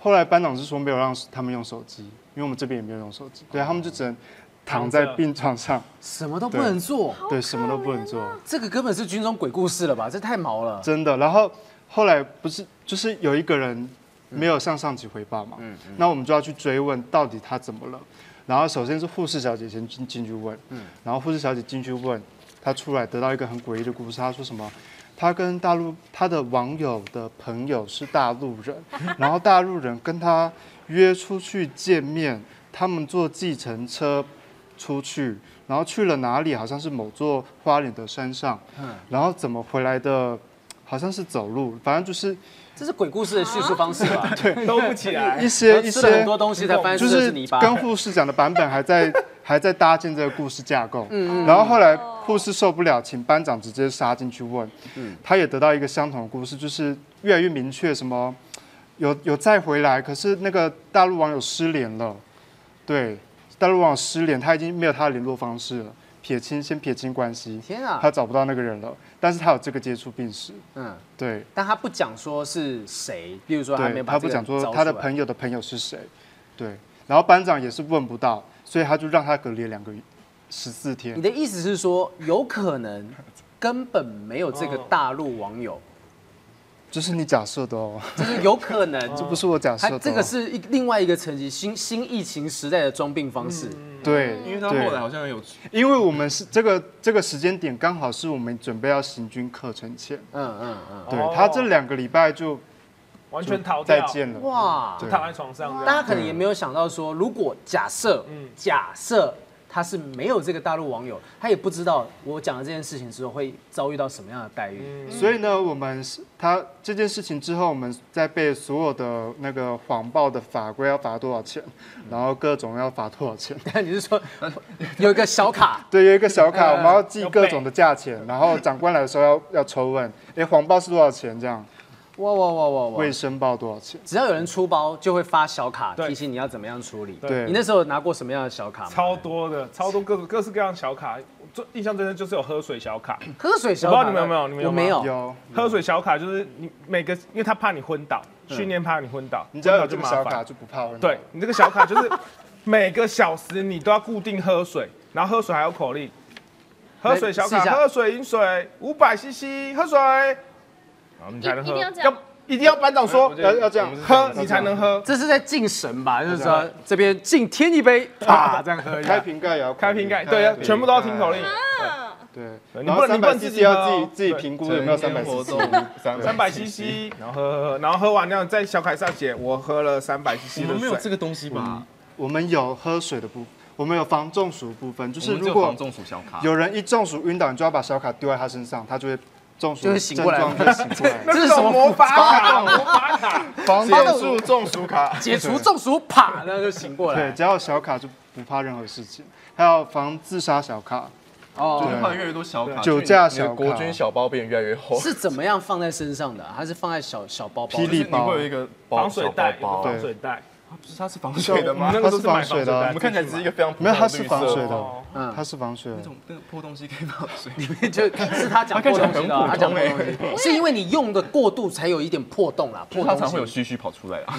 后来班长是说没有让他们用手机，因为我们这边也没有用手机，对他们就只能躺在病床上，什么都不能做，对，什么都不能做。这个根本是军中鬼故事了吧？这太毛了。真的。然后后来不是就是有一个人没有向上级回报嘛，嗯那我们就要去追问到底他怎么了。然后首先是护士小姐先进进去问，嗯然后护士小姐进去问，她出来得到一个很诡异的故事，她说什么？她跟大陆她的网友的朋友是大陆人，然后大陆人跟她约出去见面，他们坐计程车出去，然后去了哪里？好像是某座花莲的山上，然后怎么回来的？好像是走路，反正就是这是鬼故事的叙述方式吧？对，兜不起来一。些一些很多东西才发现就是吃的是泥巴。跟护士讲的版本还在 还在搭建这个故事架构。嗯嗯然后后来护士受不了，请班长直接杀进去问。嗯他也得到一个相同的故事，就是越来越明确，什么有有再回来，可是那个大陆网友失联了。对，大陆网友失联，他已经没有他的联络方式了，撇清先撇清关系，天啊！他找不到那个人了。但是他有这个接触病史，嗯，对。但他不讲说是谁，比如说他没，有把这个他不讲说找出来他的朋友的朋友是谁，对，然后班长也是问不到，所以他就让他隔离了两个月十四天你。的意思是说，有可能 根本没有这个大陆网友，这是你假设的哦，就是有可能，这不是我假设的、哦。这个是一另外一个层级新新疫情时代的装病方式。对，因为他对后来好像有因为我们是这个这个时间点刚好是我们准备要行军课程前，嗯嗯嗯，对哦。他这两个礼拜就完全逃掉，再见了。哇！就躺在床上。大家可能也没有想到说，如果假设，嗯。假设他是没有这个大陆网友，他也不知道我讲了这件事情之后会遭遇到什么样的待遇。嗯所以呢，我们是他这件事情之后，我们在被所有的那个谎报的法规要罚多少钱，然后各种要罚多少钱。但 你是说有一个小卡，对，有一个小卡，嗯我们要记各种的价钱，然后长官来的时候要要抽问，哎，谎报是多少钱？这样，哇哇哇哇哇！未申报多少钱？只要有人出包，就会发小卡提醒你要怎么样处理。对你那时候有拿过什么样的小卡吗？超多的，超多各各式各样的小卡。最印象最深就是有喝水小卡，喝水小卡，我不知道你们有没有你们有没有。有，喝水小卡就是你每个，因为他怕你昏倒，训练怕你昏倒，你只要有这个小卡。就不怕问。对，你这个小卡就是每个小时你都要固定喝水，然后喝水还有口令，喝水小卡，喝水饮水五百 CC，喝水，然后你才能喝，一一定要一定要班长说要要这样喝你才能喝。这是在敬神吧？就是说这边敬天一杯，啪这样喝一开。瓶盖也要开瓶盖，对，呀全部都要听口令。啊，对，你然后三百不能你不自己要自己自己对评估有没有三百活 CC。三三百 CC，然后喝喝喝，然后喝完那样在小卡上写我喝了三百 CC 的水你们没有这。个东西吧？我们有喝水的部分，我们有防中暑的部分，就就是如果防中暑小卡，有人一中暑晕倒，你就要把小卡丢在他身上，他就会中暑，就是醒过来症状就会醒过来。这是什么魔法卡？魔法卡。防减中暑，中暑卡，解除中暑，啪，然后就醒过来对，只要有小卡就不怕任何事情。还有防自杀小卡，哦就，越来越多小卡，酒驾小卡国军小包变得越来越厚。是怎么样放在身上的啊？还是放在小小包包？霹雳就是你会有一个防水袋，防水袋。不是它是防水的吗？那个都是买它是防水的我们看起来只是一个非常普没有，它是防水的哦，嗯它是防水的那。种那个破东西可以防水。里面就是他讲破东西的啊，他讲破东它西，是因为你用的过度才有一点破洞啦，破洞它常会有性。须须跑出来啊。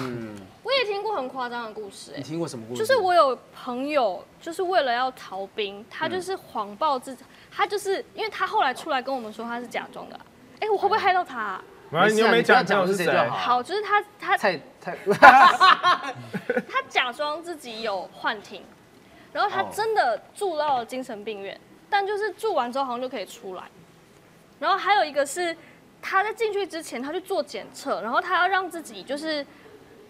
我也听过很夸张的故事，你哎，听过什么故事？就是我有朋友，就是为了要逃兵，他就是谎报自己，他就是因为他后来出来跟我们说他是假装的啊，哎，我会不会害到他啊？没关系，你又没讲朋友是谁你不要讲是谁就。好好，就是他他太太 他假装自己有幻听，然后他真的住到了精神病院，但就是住完之后好像就可以出来。然后还有一个是他在进去之前，他去做检测，然后他要让自己就是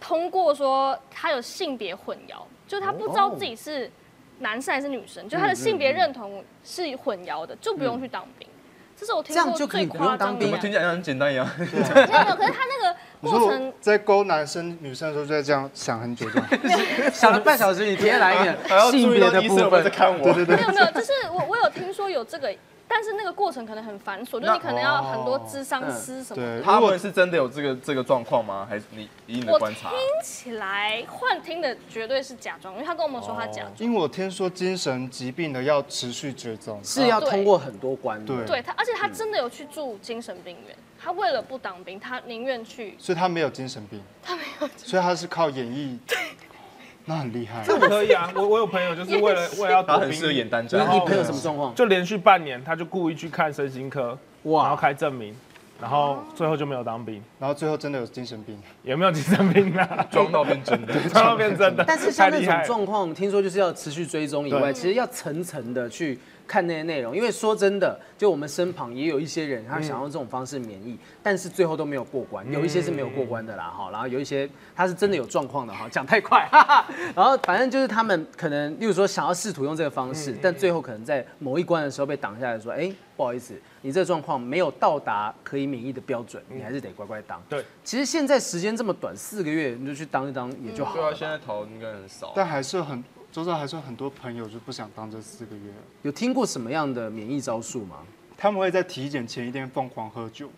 通过说他有性别混淆，就是他不知道自己是男生还是女生，就他的性别认同是混淆的，就不用去当兵。这是我听这样过就可以不用最夸张的当兵啊怎么听起来像很简单一样？没有，没有可是他那个过程在勾男生女生的时候就在这样想很久，这样。想了半小时，你贴来一 还点要注意性别的部分。看我。对对对没，有没有，就是我我有听说有这个，但是那个过程可能很繁琐，就你可能要很多智商师什么的。对，他如果们是真的有这个这个状况吗？还是你以你的我观察？听起来幻听的绝对是假装，因为他跟我们说他假装。因为我听说精神疾病的要持续追踪，是要通过很多关的。对对他，而且他真的有去住精神病院，他为了不当兵，他宁愿去。所以他没有精神病，他没有，所以他是靠演绎，那很厉害。这可以啊，我我有朋友就是为了 为了要当兵他很适合演单战。你你朋友什么状况？就连续半年，他就故意去看身心科，然后，开证明，然后最后就没有当兵，然后最后真的有精神病，有没有精神病啊，装到变真的。装到变真的。但是像那种状况，听说就是要持续追踪以外，其实要层层的去看那些内容。因为说真的，就我们身旁也有一些人，他想用这种方式免疫，但是最后都没有过关。有一些是没有过关的啦，哈，然后有一些他是真的有状况的哈，讲太快，哈哈。然后反正就是他们可能，例如说想要试图用这个方式，但最后可能在某一关的时候被挡下来，说，哎，不好意思，你这个状况没有到达可以免疫的标准，你还是得乖乖当。对，其实现在时间这么短，四个月你就去当一当也就好对啊，现在逃应该很少。但还是很周遭还是很多朋友就不想当这四个月，有听过什么样的免疫招数吗？他们会在体检前一天疯狂喝酒，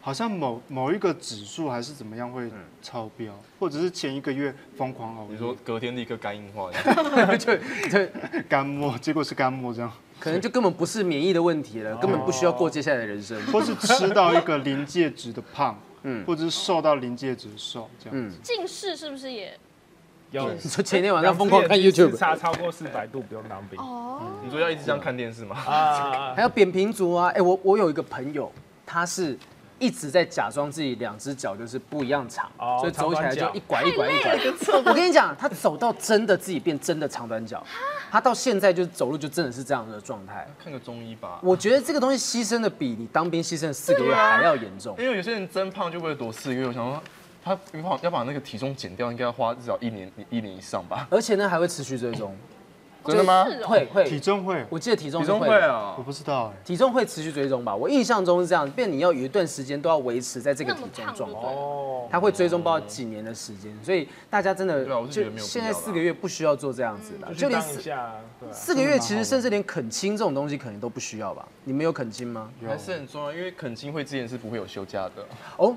好像某某一个指数还是怎么样会超标，或者是前一个月疯狂熬你说夜，隔天立刻肝硬化，就就干末，结果是干末这样，可能就根本不是免疫的问题了，根本不需要过接下来的人生。或是吃到一个临界值的胖，嗯，或者是瘦到临界值的瘦这样。子，近视是不是也？要 你说前天晚上疯狂看 YouTube，差超过四百度不用当兵哦，你说要一直这样看电视吗？啊。还有扁平足啊！哎，我我有一个朋友，他是一直在假装自己两只脚就是不一样长，哦所以走起来就一拐一拐一拐。我跟你讲，他走到真的自己变真的长短脚，他到现在就是走路就真的是这样的状态。看个中医吧。我觉得这个东西牺牲的比你当兵牺牲的四个月还要严重。因为有些人增胖就为了躲四个月，我想说他要把要把那个体重减掉，应该要花至少一年一年以上吧？而且呢，还会持续追踪。真的吗？会会体，重会，我记得体重体重会啊我，不知道哎，体重会持续追踪吧？我印象中是这样，变你要有一段时间都要维持在这个体重状况，哦，它会追踪不知道几年的时间，所以大家真的对啊我是觉得没有必要现在四个月不需要做这样子的，就连四。四个月其实甚至连恳亲这种东西可能都不需要吧？你们有恳亲吗？还是很重要，因为恳亲会之前是不会有休假的。哦，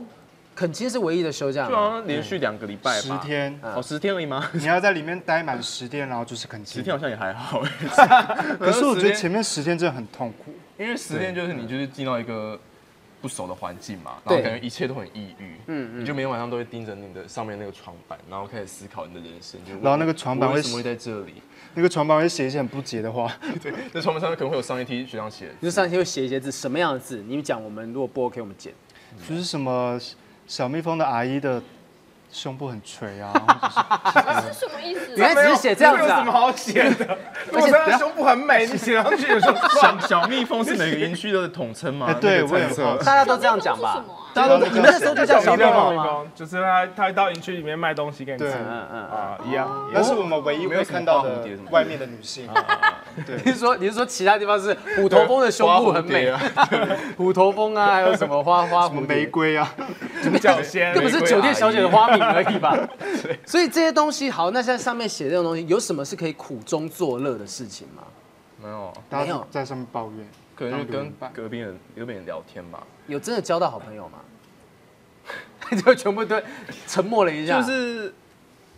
恳亲是唯一的休假就吗？好像连续两个礼拜吧，十天，哦，十天而已吗？你要在里面待满十天，然后就是肯亲。十天好像也还好，可是我觉得前面十天真的很痛苦。因为十天就是你就是进到一个不熟的环境嘛，然对后感觉一切都很抑郁，嗯嗯，你就每天晚上都会盯着你的上面那个床板，然后开始思考你的人生，就然后那个床板会为什么会在这里？那个床板会写一些很不洁的话，对，那床板上面可能会有上一梯学长写的，你就上一天会写一些字，什么样的字？你们讲，我们如果不 OK，我们剪。就是什么小蜜蜂的阿姨的胸部很垂啊，或者是是什么意思？原来只是写这样子啊！有什么好写的？如果他胸部很美，你 写上去有时候小小蜜蜂是每个营区的统称吗？哎对那个我也菜色很好奇大家都这样讲吧什？么啊？大家都，你们那时候就叫小蜜蜂吗？就是他他会到营区里面卖东西给你吃嗯嗯嗯。啊，一样。那是我们唯一会看到的没有看到的外面的女性。你是说你是说其他地方是虎头蜂的胸部很美啊 虎头蜂啊，还有什么花 花什么玫瑰啊，角仙根本是酒店小姐的花名而已吧？所以这些东西好，那现在上面写这种东西，有什么是可以苦中作乐的事情吗？没有，大没有家在上面抱怨，可能就跟隔壁人隔壁人聊天吧，有真的交到好朋友吗？就全部都沉默了一下。就是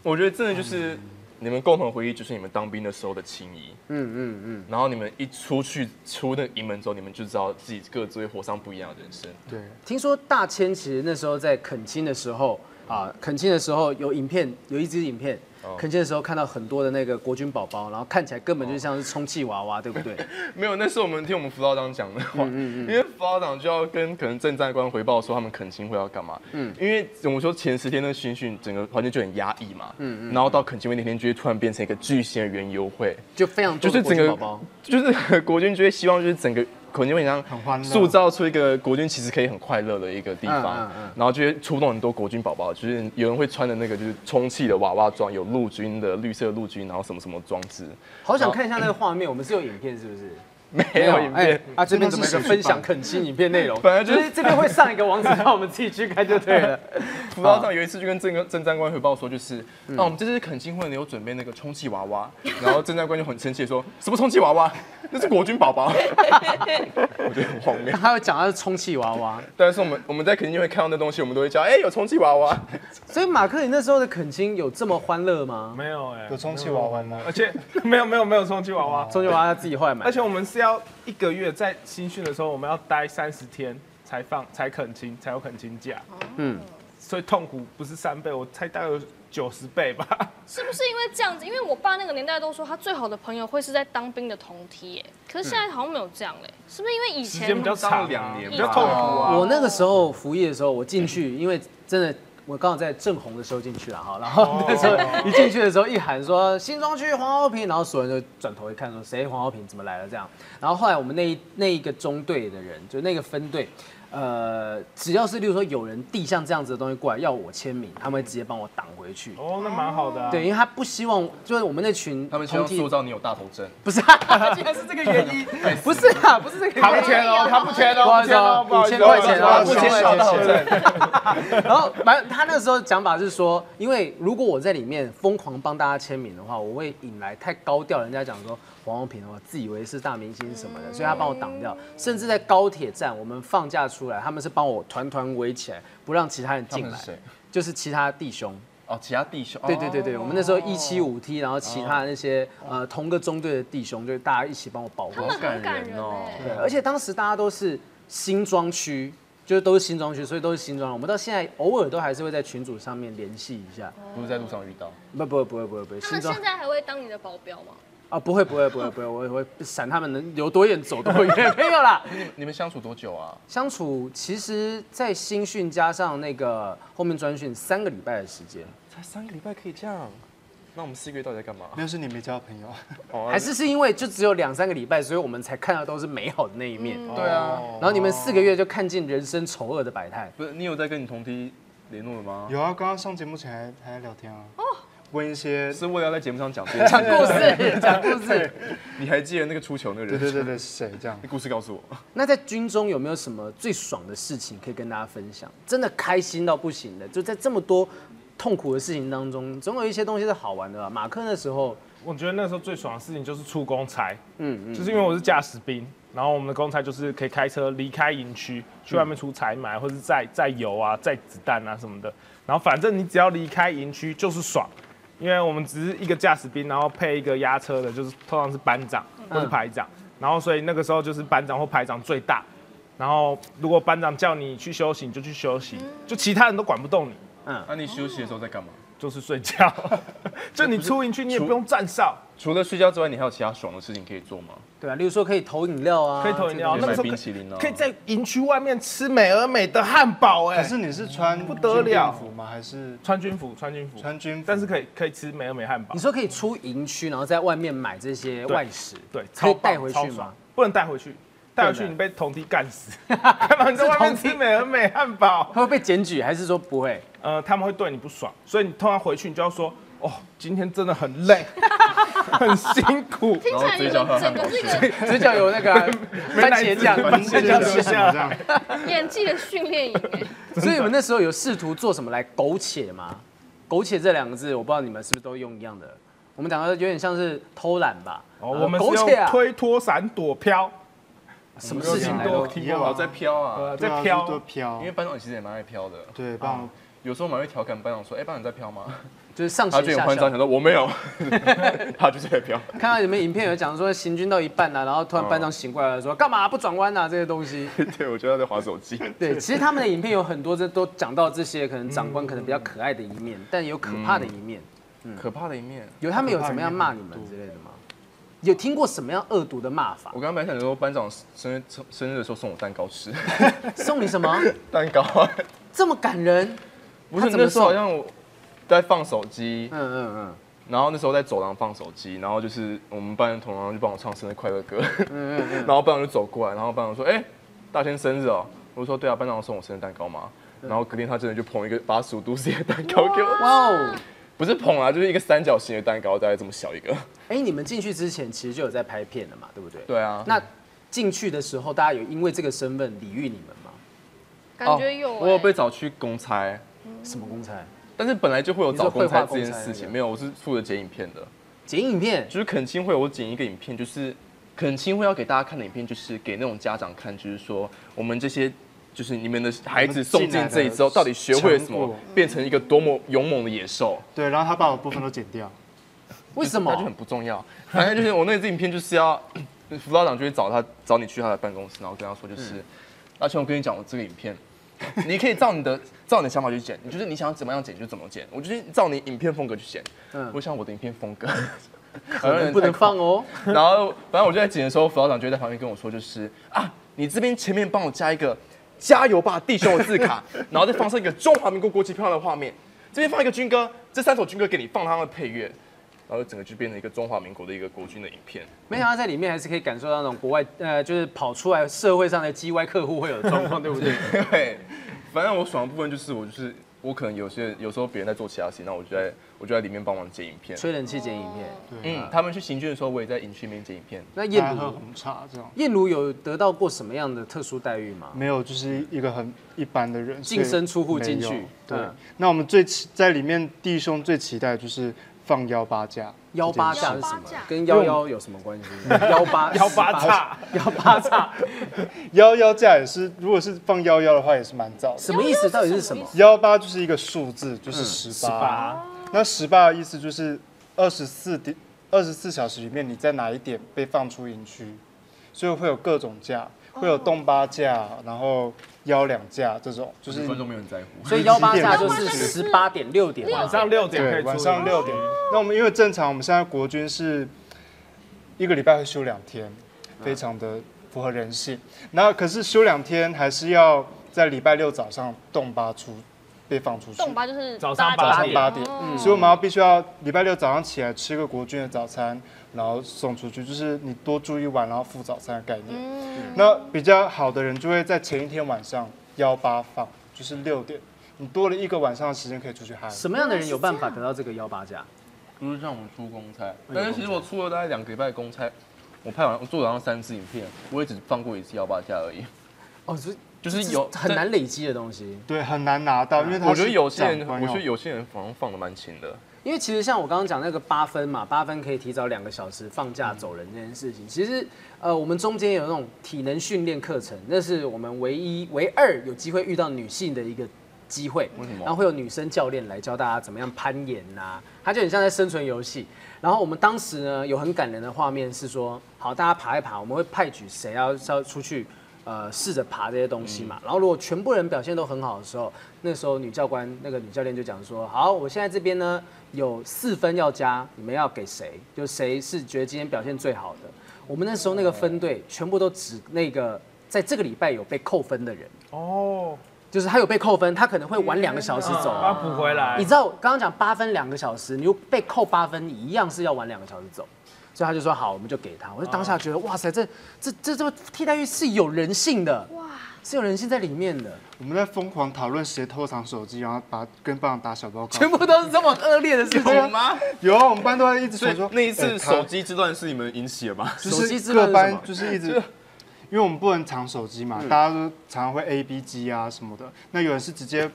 我觉得真的就是你们共同回忆，就是你们当兵的时候的情谊。嗯嗯嗯，然后你们一出去出那个营门之后，你们就知道自己各自会活上不一样的人生。对，听说大千其实那时候在恳亲的时候啊，恳亲的时候有影片，有一支影片。哦。恳亲的时候看到很多的那个国军宝宝，然后看起来根本就像是充气娃娃，对不对？没有，那是我们听我们辅导长讲的话，嗯嗯因为辅导长就要跟可能正战官回报说他们恳亲会要干嘛。嗯，因为我们说前十天的军训整个环境就很压抑嘛，嗯嗯，然后到恳亲会那天就会突然变成一个巨型的园游会，就非常多的就是整个。就是国军就会希望就是整个恳亲会上很欢乐。塑造出一个国军其实可以很快乐的一个地方，然后就会出动很多国军宝宝，就是有人会穿的那个就是充气的娃娃装，有陆军的绿色陆军，然后什么什么装置，好想看一下那个画面，我们是有影片是不是？没有影片。啊，这边怎么一个分享恳亲影片内容？本来就就是是这边会上一个网址，让我们自己去看就对了。辅导长有一次就跟郑郑战官汇报说，就是，那、我们这次恳亲会呢有准备那个充气娃娃，然后郑战官就很生气地说，什么充气娃娃？那是国军宝宝，我觉得很荒谬。他会讲他是充气娃娃，但是我们我们在肯亲会看到那东西，我们都会叫，哎、有充气娃娃。所以马克，你那时候的恳亲有这么欢乐吗？没有哎，有充气娃娃吗？而且没有没有没有充气娃娃，充气娃娃他自己后来买而，且我们是要一个月在新训的时候，我们要待三十天才放才肯亲，才有肯亲假，嗯，所以痛苦不是三倍，我猜大概有九十倍吧。是不是因为这样子？因为我爸那个年代都说他最好的朋友会是在当兵的同梯，耶，可是现在好像没有这样嘞，是不是因为以前时间比较长啊，两年比较痛苦啊。我那个时候服役的时候，我进去，因为真的。我刚好在正红的时候进去了哈，然后那时候一进去的时候一喊说新庄区黄浩平，然后所有人就转头一看说谁？黄浩平怎么来了？这样，然后后来我们那一那一个中队的人，就那个分队，呃，只要是例如说有人递像这样子的东西过来要我签名，他们会直接帮我挡回去。哦，那蛮好的啊。对，因为他不希望，就是我们那群他们希望塑造你有大头针。不是、啊，竟然是这个原因，不是啊，不是这个他原因。不签哦，他不签哦，不好意思哦不好意思哦五千块钱哦不签五千块钱。然后反正他那时候讲法是说，因为如果我在里面疯狂帮大家签名的话，我会引来太高调，人家讲说黄宏平的话，自以为是大明星什么的，所以他帮我挡掉。甚至在高铁站，我们放假出来，他们是帮我团团围起来，不让其他人进来是，就是其他弟兄。哦，其他弟兄。对对对对，我们那时候一七五 T，然后其他的那些呃同个中队的弟兄，就是大家一起帮我保护好。感人哦哎。对，而且当时大家都是新庄区，就是都是新庄区，所以都是新庄人。我们到现在偶尔都还是会在群组上面联系一下。不是在路上遇到。不不会不会不会不会，新庄他们现在还会当你的保镖吗？啊不会不会不会不会，我 会闪他们能有多远走多远，没有啦。你你们相处多久啊？相处其实，在新训加上那个后面专训三个礼拜的时间，才三个礼拜可以这样？那我们四个月到底在干嘛？那是你没交朋友，哦还是是因为就只有两三个礼拜，所以我们才看到都是美好的那一面。对啊。然后你们四个月就看尽人生丑恶的百态。不是你有在跟你同梯联络了吗？有啊，刚刚上节目前还还在聊天啊，问一些，是为了要在节目上讲故事讲。故事，讲故事。你还记得那个出球那个人？对对对对，是谁这样那？故事告诉我。那在军中有没有什么最爽的事情可以跟大家分享？真的开心到不行的，就在这么多痛苦的事情当中，总有一些东西是好玩的吧？马克那时候，我觉得那时候最爽的事情就是出公差，嗯嗯，就是因为我是驾驶兵，然后我们的公差就是可以开车离开营区，去外面出采买，或者是载载油啊、载子弹啊什么的。然后反正你只要离开营区就是爽，因为我们只是一个驾驶兵，然后配一个押车的，就是通常是班长或是排长。然后所以那个时候就是班长或排长最大。然后如果班长叫你去休息，你就去休息，就其他人都管不动你。嗯，那你休息的时候在干嘛？就是睡觉。就你出营去，你也不用站哨。除了睡觉之外，你还有其他爽的事情可以做吗？对啊，例如说可以投饮料啊，可以投饮料，那个时候冰淇淋可以在营区外面吃美而美的汉堡。哎，可是你是穿不得了服吗？还是穿军服？穿军服，穿军服，但是可以可以吃美而美汉堡。你说可以出营区，然后在外面买这些外食，对，可以带回去吗？不能带回去。带回去你被同梯干死，干嘛你在外面吃美而美汉堡？会被检举还是说不会？呃，他们会对你不爽，所以你通常回去你就要说，哦，今天真的很累，很辛苦。听起来有整个这个嘴角有那个 番茄酱，番茄酱留下来，演技的训练营。所以你们那时候有试图做什么来苟且吗？苟且这两个字，我不知道你们是不是都用一样的。我们讲的有点像是偷懒吧？哦，我们苟且啊，推脱闪躲飘。什么事情都听过，在飘啊，在飘，飘。因为班长其实也蛮爱飘的。对，班长有时候蛮会调侃班长说：“哎，班长在飘吗？”就是上他就很慌张，想说我没有，他就是在飘。看到你们影片有讲说行军到一半啊，然后突然班长醒过来了，说干嘛不转弯啊？这些东西。对，我觉得他在划手机。对，其实他们的影片有很多，这都讲到这些可能长官可能比较可爱的一面，但有可怕的一面。可怕的一面。有他们有怎么样骂你们之类的吗？有听过什么样恶毒的骂法？我刚刚本来想说班长生日生日的时候送我蛋糕吃，送你什么蛋糕啊？这么感人？不是那时候好像我在放手机，嗯嗯嗯，然后那时候在走廊放手机，然后就是我们班的同学就帮我唱生日快乐歌，嗯嗯嗯，然后班长就走过来，然后班长说：“哎，大仙生日哦。”我说：“对啊，班长送我生日蛋糕吗？”然后隔天他真的就捧一个八十五度 C 的蛋糕给我，哇哦！不是捧啊，就是一个三角形的蛋糕，大概这么小一个。哎，你们进去之前其实就有在拍片了嘛，对不对？对啊。那进去的时候，大家有因为这个身份礼遇你们吗？感觉有。我有被找去公差。什么公差？但是本来就会有找公差这件事情，没有，我是负责剪影片的。剪影片？就是恳亲会，我剪一个影片，就是恳亲会要给大家看的影片，就是给那种家长看，就是说我们这些。就是你们的孩子送进这里之后，到底学会了什么，变成一个多么勇猛的野兽？对，然后他把我部分都剪掉，为什么？那就很不重要。反正就是我那支影片就是要辅导长就会找他，找你去他的办公室，然后跟他说，就是阿全，我跟你讲，我这个影片，你可以照你的照你的想法去剪，你就是你想怎么样剪就怎么剪，我就是照你影片风格去剪。嗯，我想我的影片风格 可能不能放哦。然后反正我就在剪的时候，辅导长就在旁边跟我说，就是啊，你这边前面帮我加一个。加油吧，弟兄的字卡，然后再放上一个中华民国国旗漂亮的画面，这边放一个军歌，这三首军歌给你放他们的配乐，然后整个就变成一个中华民国的一个国军的影片。没想到在里面还是可以感受到那种国外，呃，就是跑出来社会上的 G Y 客户会有的状况，对不对？对，反正我爽的部分就是我就是。我可能有些有时候别人在做其他事情，那我就在我就在里面帮忙剪影片，吹冷气剪影片。嗯，他们去行军的时候，我也在营区里面剪影片。那燕如红茶这样。燕如有得到过什么样的特殊待遇吗？没有，就是一个很一般的人，净身出户进去。对。那我们最期在里面弟兄最期待就是放幺八架。幺八架是什么？跟幺幺有什么关系？幺八幺八叉幺八叉 幺幺架也是，如果是放幺幺的话，也是蛮早的。什么意思？到底是什么？幺八就是一个数字，就是十八。那十八的意思就是二十四点二十四小时里面，你在哪一点被放出营区，所以会有各种架，会有动八架，然后。幺两架这种，就是观众没有人在乎，所以幺八架就是十八点六点，晚上六点对，晚上六点。那我们因为正常，我们现在国军是一个礼拜会休两天，非常的符合人性。那可是休两天，还是要在礼拜六早上动八出，被放出去。动八就是早上早上八点，所以我们要必须要礼拜六早上起来吃个国军的早餐。然后送出去，就是你多住一晚，然后付早餐的概念。那比较好的人就会在前一天晚上幺八放，就是六点，你多了一个晚上的时间可以出去嗨。什么样的人有办法得到这个幺八价？就是像我们出公差，但是其实我出了大概两个礼拜公差，我拍完我做了三次影片，我也只放过一次幺八价而已。哦，是就是有很难累积的东西。对，很难拿到，因为我觉得有些人，我觉得有些人反而放的蛮勤的。因为其实像我刚刚讲那个八分嘛，八分可以提早两个小时放假走人这件事情，其实呃，我们中间有那种体能训练课程，那是我们唯一唯二有机会遇到女性的一个机会。为什么然后会有女生教练来教大家怎么样攀岩呐、它就很像在生存游戏。然后我们当时呢有很感人的画面是说，好，大家爬一爬，我们会派举谁要要出去。呃，试着爬这些东西嘛，然后如果全部人表现都很好的时候，那时候女教官那个女教练就讲说，好，我现在这边呢有四分要加，你们要给谁？就谁是觉得今天表现最好的？我们那时候那个分队全部都指那个在这个礼拜有被扣分的人，哦，就是他有被扣分，他可能会晚两个小时走。把补回来你。知道刚刚讲八分两个小时，你又被扣八分，你一样是要晚两个小时走。所以他就说好，我们就给他。我就当下觉得哇塞，这这这这替代役是有人性的，哇，是有人性在里面的，我们在疯狂讨论谁偷藏手机，然后把跟班长打小报告。全部都是这么恶劣的事情。有吗？有啊，我们班都在一直所以传说那一次手机之乱是你们引起的吗？就手机是各班之乱是什么就是一直，因为我们不能藏手机嘛，嗯大家都常常会 A B 机啊什么的。那有人是直接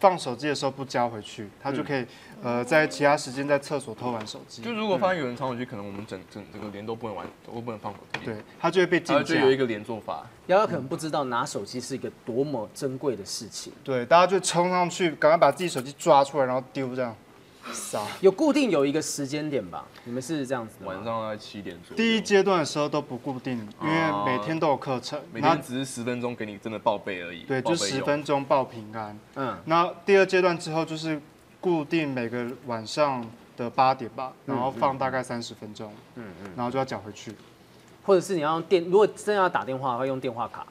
放手机的时候不交回去，他就可以呃在其他时间在厕所偷玩手机就，如果发现有人藏手机，可能我们整整整个连都不能玩，都不能放手机。对，他就会被禁驾然后就有。一个连坐法，瑶瑶可能不知道拿手机是一个多么珍贵的事情。对，大家就冲上去，赶快把自己手机抓出来，然后丢这样，撒。有固定有一个时间点吧？你们是这样子的吗晚上大概七点左右。第一阶段的时候都不固定，因为每天都有课程，每然后天只是十分钟给你真的报备而已。对，就十。分钟报平安。嗯，那第二阶段之后就是固定每个晚上的八点吧，然后放大概三十分钟，嗯嗯，然后就要缴回去。或者是你要用电，如果真的要打电话，会用电话卡。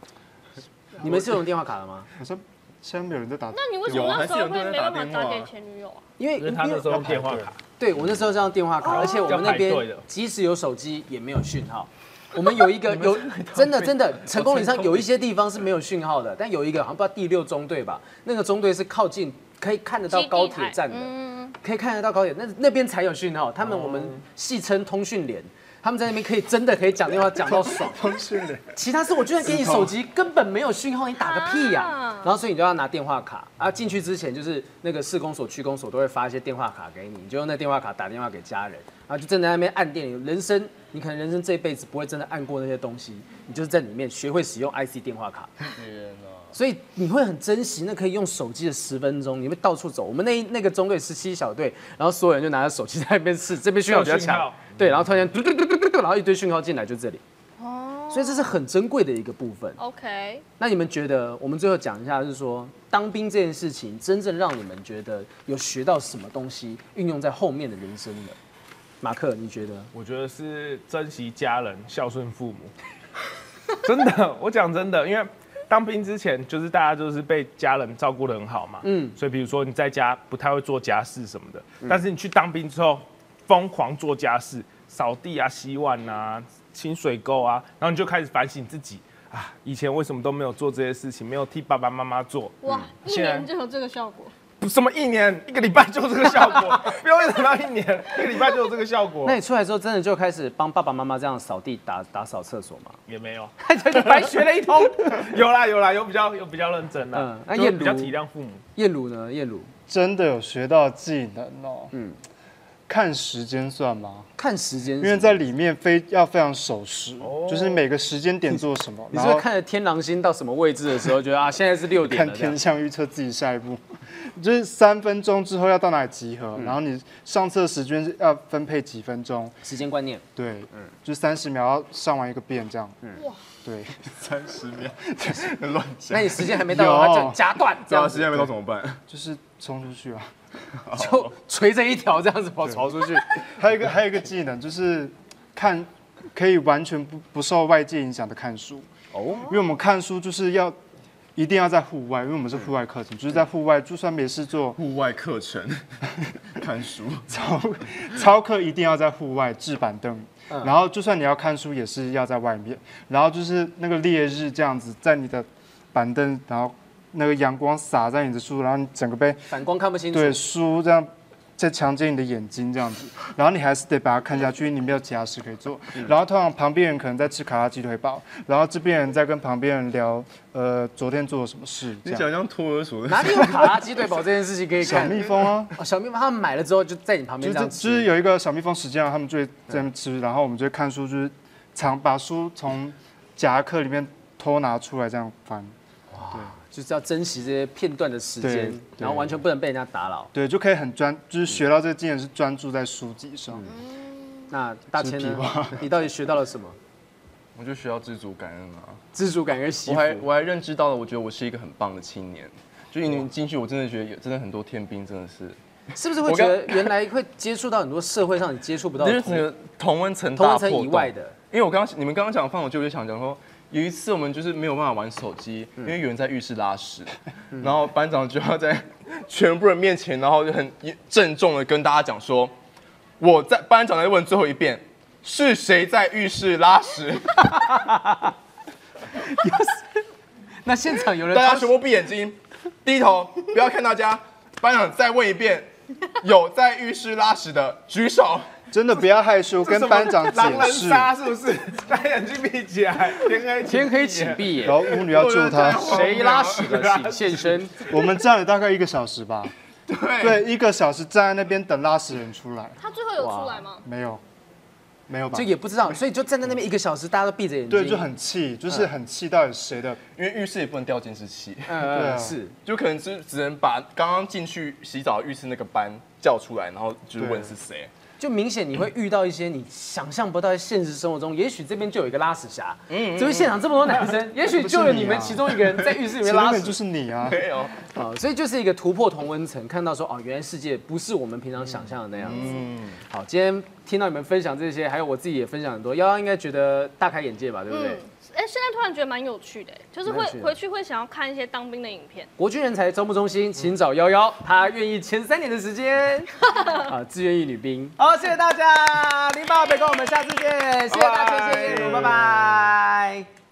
你们是用电话卡的吗？好像现在没有人在打，那你为什么那时候会没办法打给前女友啊？因为因为他那时候用电话卡，对我那时候是用电话卡，而且我们那边即使有手机也没有讯号。我们有一个 有真的真的 成功岭上有一些地方是没有讯号的，但有一个好像不知道第六中队吧，那个中队是靠近可以看得到高铁站的，嗯，可以看得到高铁，那那边才有讯号。他们我们戏称通讯连，他们在那边可以真的可以讲电话讲到爽。通讯人，其他是我居然给你手机，根本没有讯号，你打个屁呀、啊然后所以你就要拿电话卡啊，进去之前就是那个市公所、区公所都会发一些电话卡给你，你就用那电话卡打电话给家人，然后就正在那边按电。人生你可能人生这一辈子不会真的按过那些东西，你就是在里面学会使用 IC 电话卡。天哪！所以你会很珍惜那可以用手机的十分钟，你会到处走。我们那那个中队十七小队，然后所有人就拿着手机在那边试，这边讯号比较强对，然后突然间嘟嘟嘟嘟嘟嘟，然后一堆讯号进来就这里，哦所以这是很珍贵的一个部分。OK，那你们觉得，我们最后讲一下，就是说当兵这件事情，真正让你们觉得有学到什么东西，运用在后面的人生的？马克，你觉得？我觉得是珍惜家人、孝顺父母。真的，我讲真的，因为当兵之前，就是大家就是被家人照顾的很好嘛，嗯嗯，所以比如说你在家不太会做家事什么的，但是你去当兵之后，疯狂做家事，扫地啊、洗碗啊、清水沟啊，然后你就开始反省自己啊，以前为什么都没有做这些事情，没有替爸爸妈妈做，哇，一年就有这个效果，不什么一年一个礼拜就有这个效果，不用等到一年，一个礼拜就有这个效果 那，你出来之后，真的就开始帮爸爸妈妈这样扫地、打打扫厕所吗？也没有。就白学了一通。有啦有啦，有比较有比较认真啦嗯，那燕就比较如体谅父母。燕如呢？燕如真的有学到技能哦。嗯嗯，看时间算吗？看时间因为在里面非要非常守时，哦。就是每个时间点做什么，你是不是看着天狼星到什么位置的时候，觉得啊，现在是六点看天象预测自己下一步，就是三分钟之后要到哪里集合，然后你上厕时间是要分配几分钟，时间观念。对，嗯。就三十秒要上完一个遍这样，哇，对，三十秒，乱讲。那你时间还没到，有他就夹断这这样样子，时间还没到怎么办？就是冲出去啊。就垂着一条这样子跑跑出去。还有一个还有一个技能就是看可以完全不不受外界影响的看书，哦，因为我们看书就是要一定要在户外，因为我们是户外课程，就是在户外，就算没事做，户外课程，看书。操操课一定要在户外置板凳，嗯。然后就算你要看书也是要在外面，然后就是那个烈日这样子在你的板凳，然后那个阳光洒在你的书，然后你整个被反光看不清楚。对书这样在强奸你的眼睛这样子，然后你还是得把它看下去，因为你没有其他事可以做。然后通常旁边人可能在吃卡拉鸡腿堡，然后这边人在跟旁边人聊，呃，昨天做了什么事。你讲像托儿所的，哪里有卡拉鸡腿堡这件事情可以小看？蜜蜂啊，哦，小蜜蜂他们买了之后就在你旁边就是这样吃。就是有一个小蜜蜂时间啊，他们就会在那边吃，然后我们就会看书，就是常把书从夹克里面偷拿出来这样翻。就是要珍惜这些片段的时间，然后完全不能被人家打扰。对，就可以很专，就是学到这个经验是专注在书籍上。那大千呢？你到底学到了什么？我就学到知足感恩啊。知足感恩惜我还。我还认知到了，我觉得我是一个很棒的青年。就一年进去，我真的觉得有真的很多天兵真的是，是不是会觉得原来会接触到很多社会上你接触不到的同温层同温层大破洞以外的？因为我刚刚你们刚刚讲放，我就就想讲说，有一次我们就是没有办法玩手机，因为有人在浴室拉屎，然后班长就要在全部人面前，然后就很郑重的跟大家讲说，我在班长在问最后一遍，是谁在浴室拉屎？那现场有人大家全部闭眼睛，低头，不要看大家。班长再问一遍，有在浴室拉屎的举手。真的不要害羞，跟班长狼人解释。杀是不是？大家眼睛闭起来，天黑天黑请闭眼然，后巫女要救他。谁拉屎的请现身。我们站了大概一个小时吧，对，一个小时站在那边等拉屎人出来，他最后有出来吗？没有，没有吧就？也不知道，所以就站在那边一个小时，大家都闭着眼睛。对，就很气，就是很气，到底谁的？因为浴室也不能掉监视器，对呃啊是。就可能只只能把刚刚进去洗澡浴室那个班叫出来，然后就是问是谁。就明显你会遇到一些你想象不到，在现实生活中，也许这边就有一个拉屎侠，嗯，这边现场这么多男生，也许就有你们其中一个人在浴室里面拉屎就，是你啊！没有，啊，所以就是一个突破同温层，看到说哦，原来世界不是我们平常想象的那样子。嗯，好，今天听到你们分享这些，还有我自己也分享很多，幺幺应该觉得大开眼界吧，对不对？嗯，哎，现在突然觉得蛮有趣的，就是会回去会想要看一些当兵的影片。国军人才招募中心，请找幺幺，他愿意前三年的时间 啊，自愿役女兵。好，谢谢大家，零八北哥我们下次见，谢谢大家，谢谢，拜拜。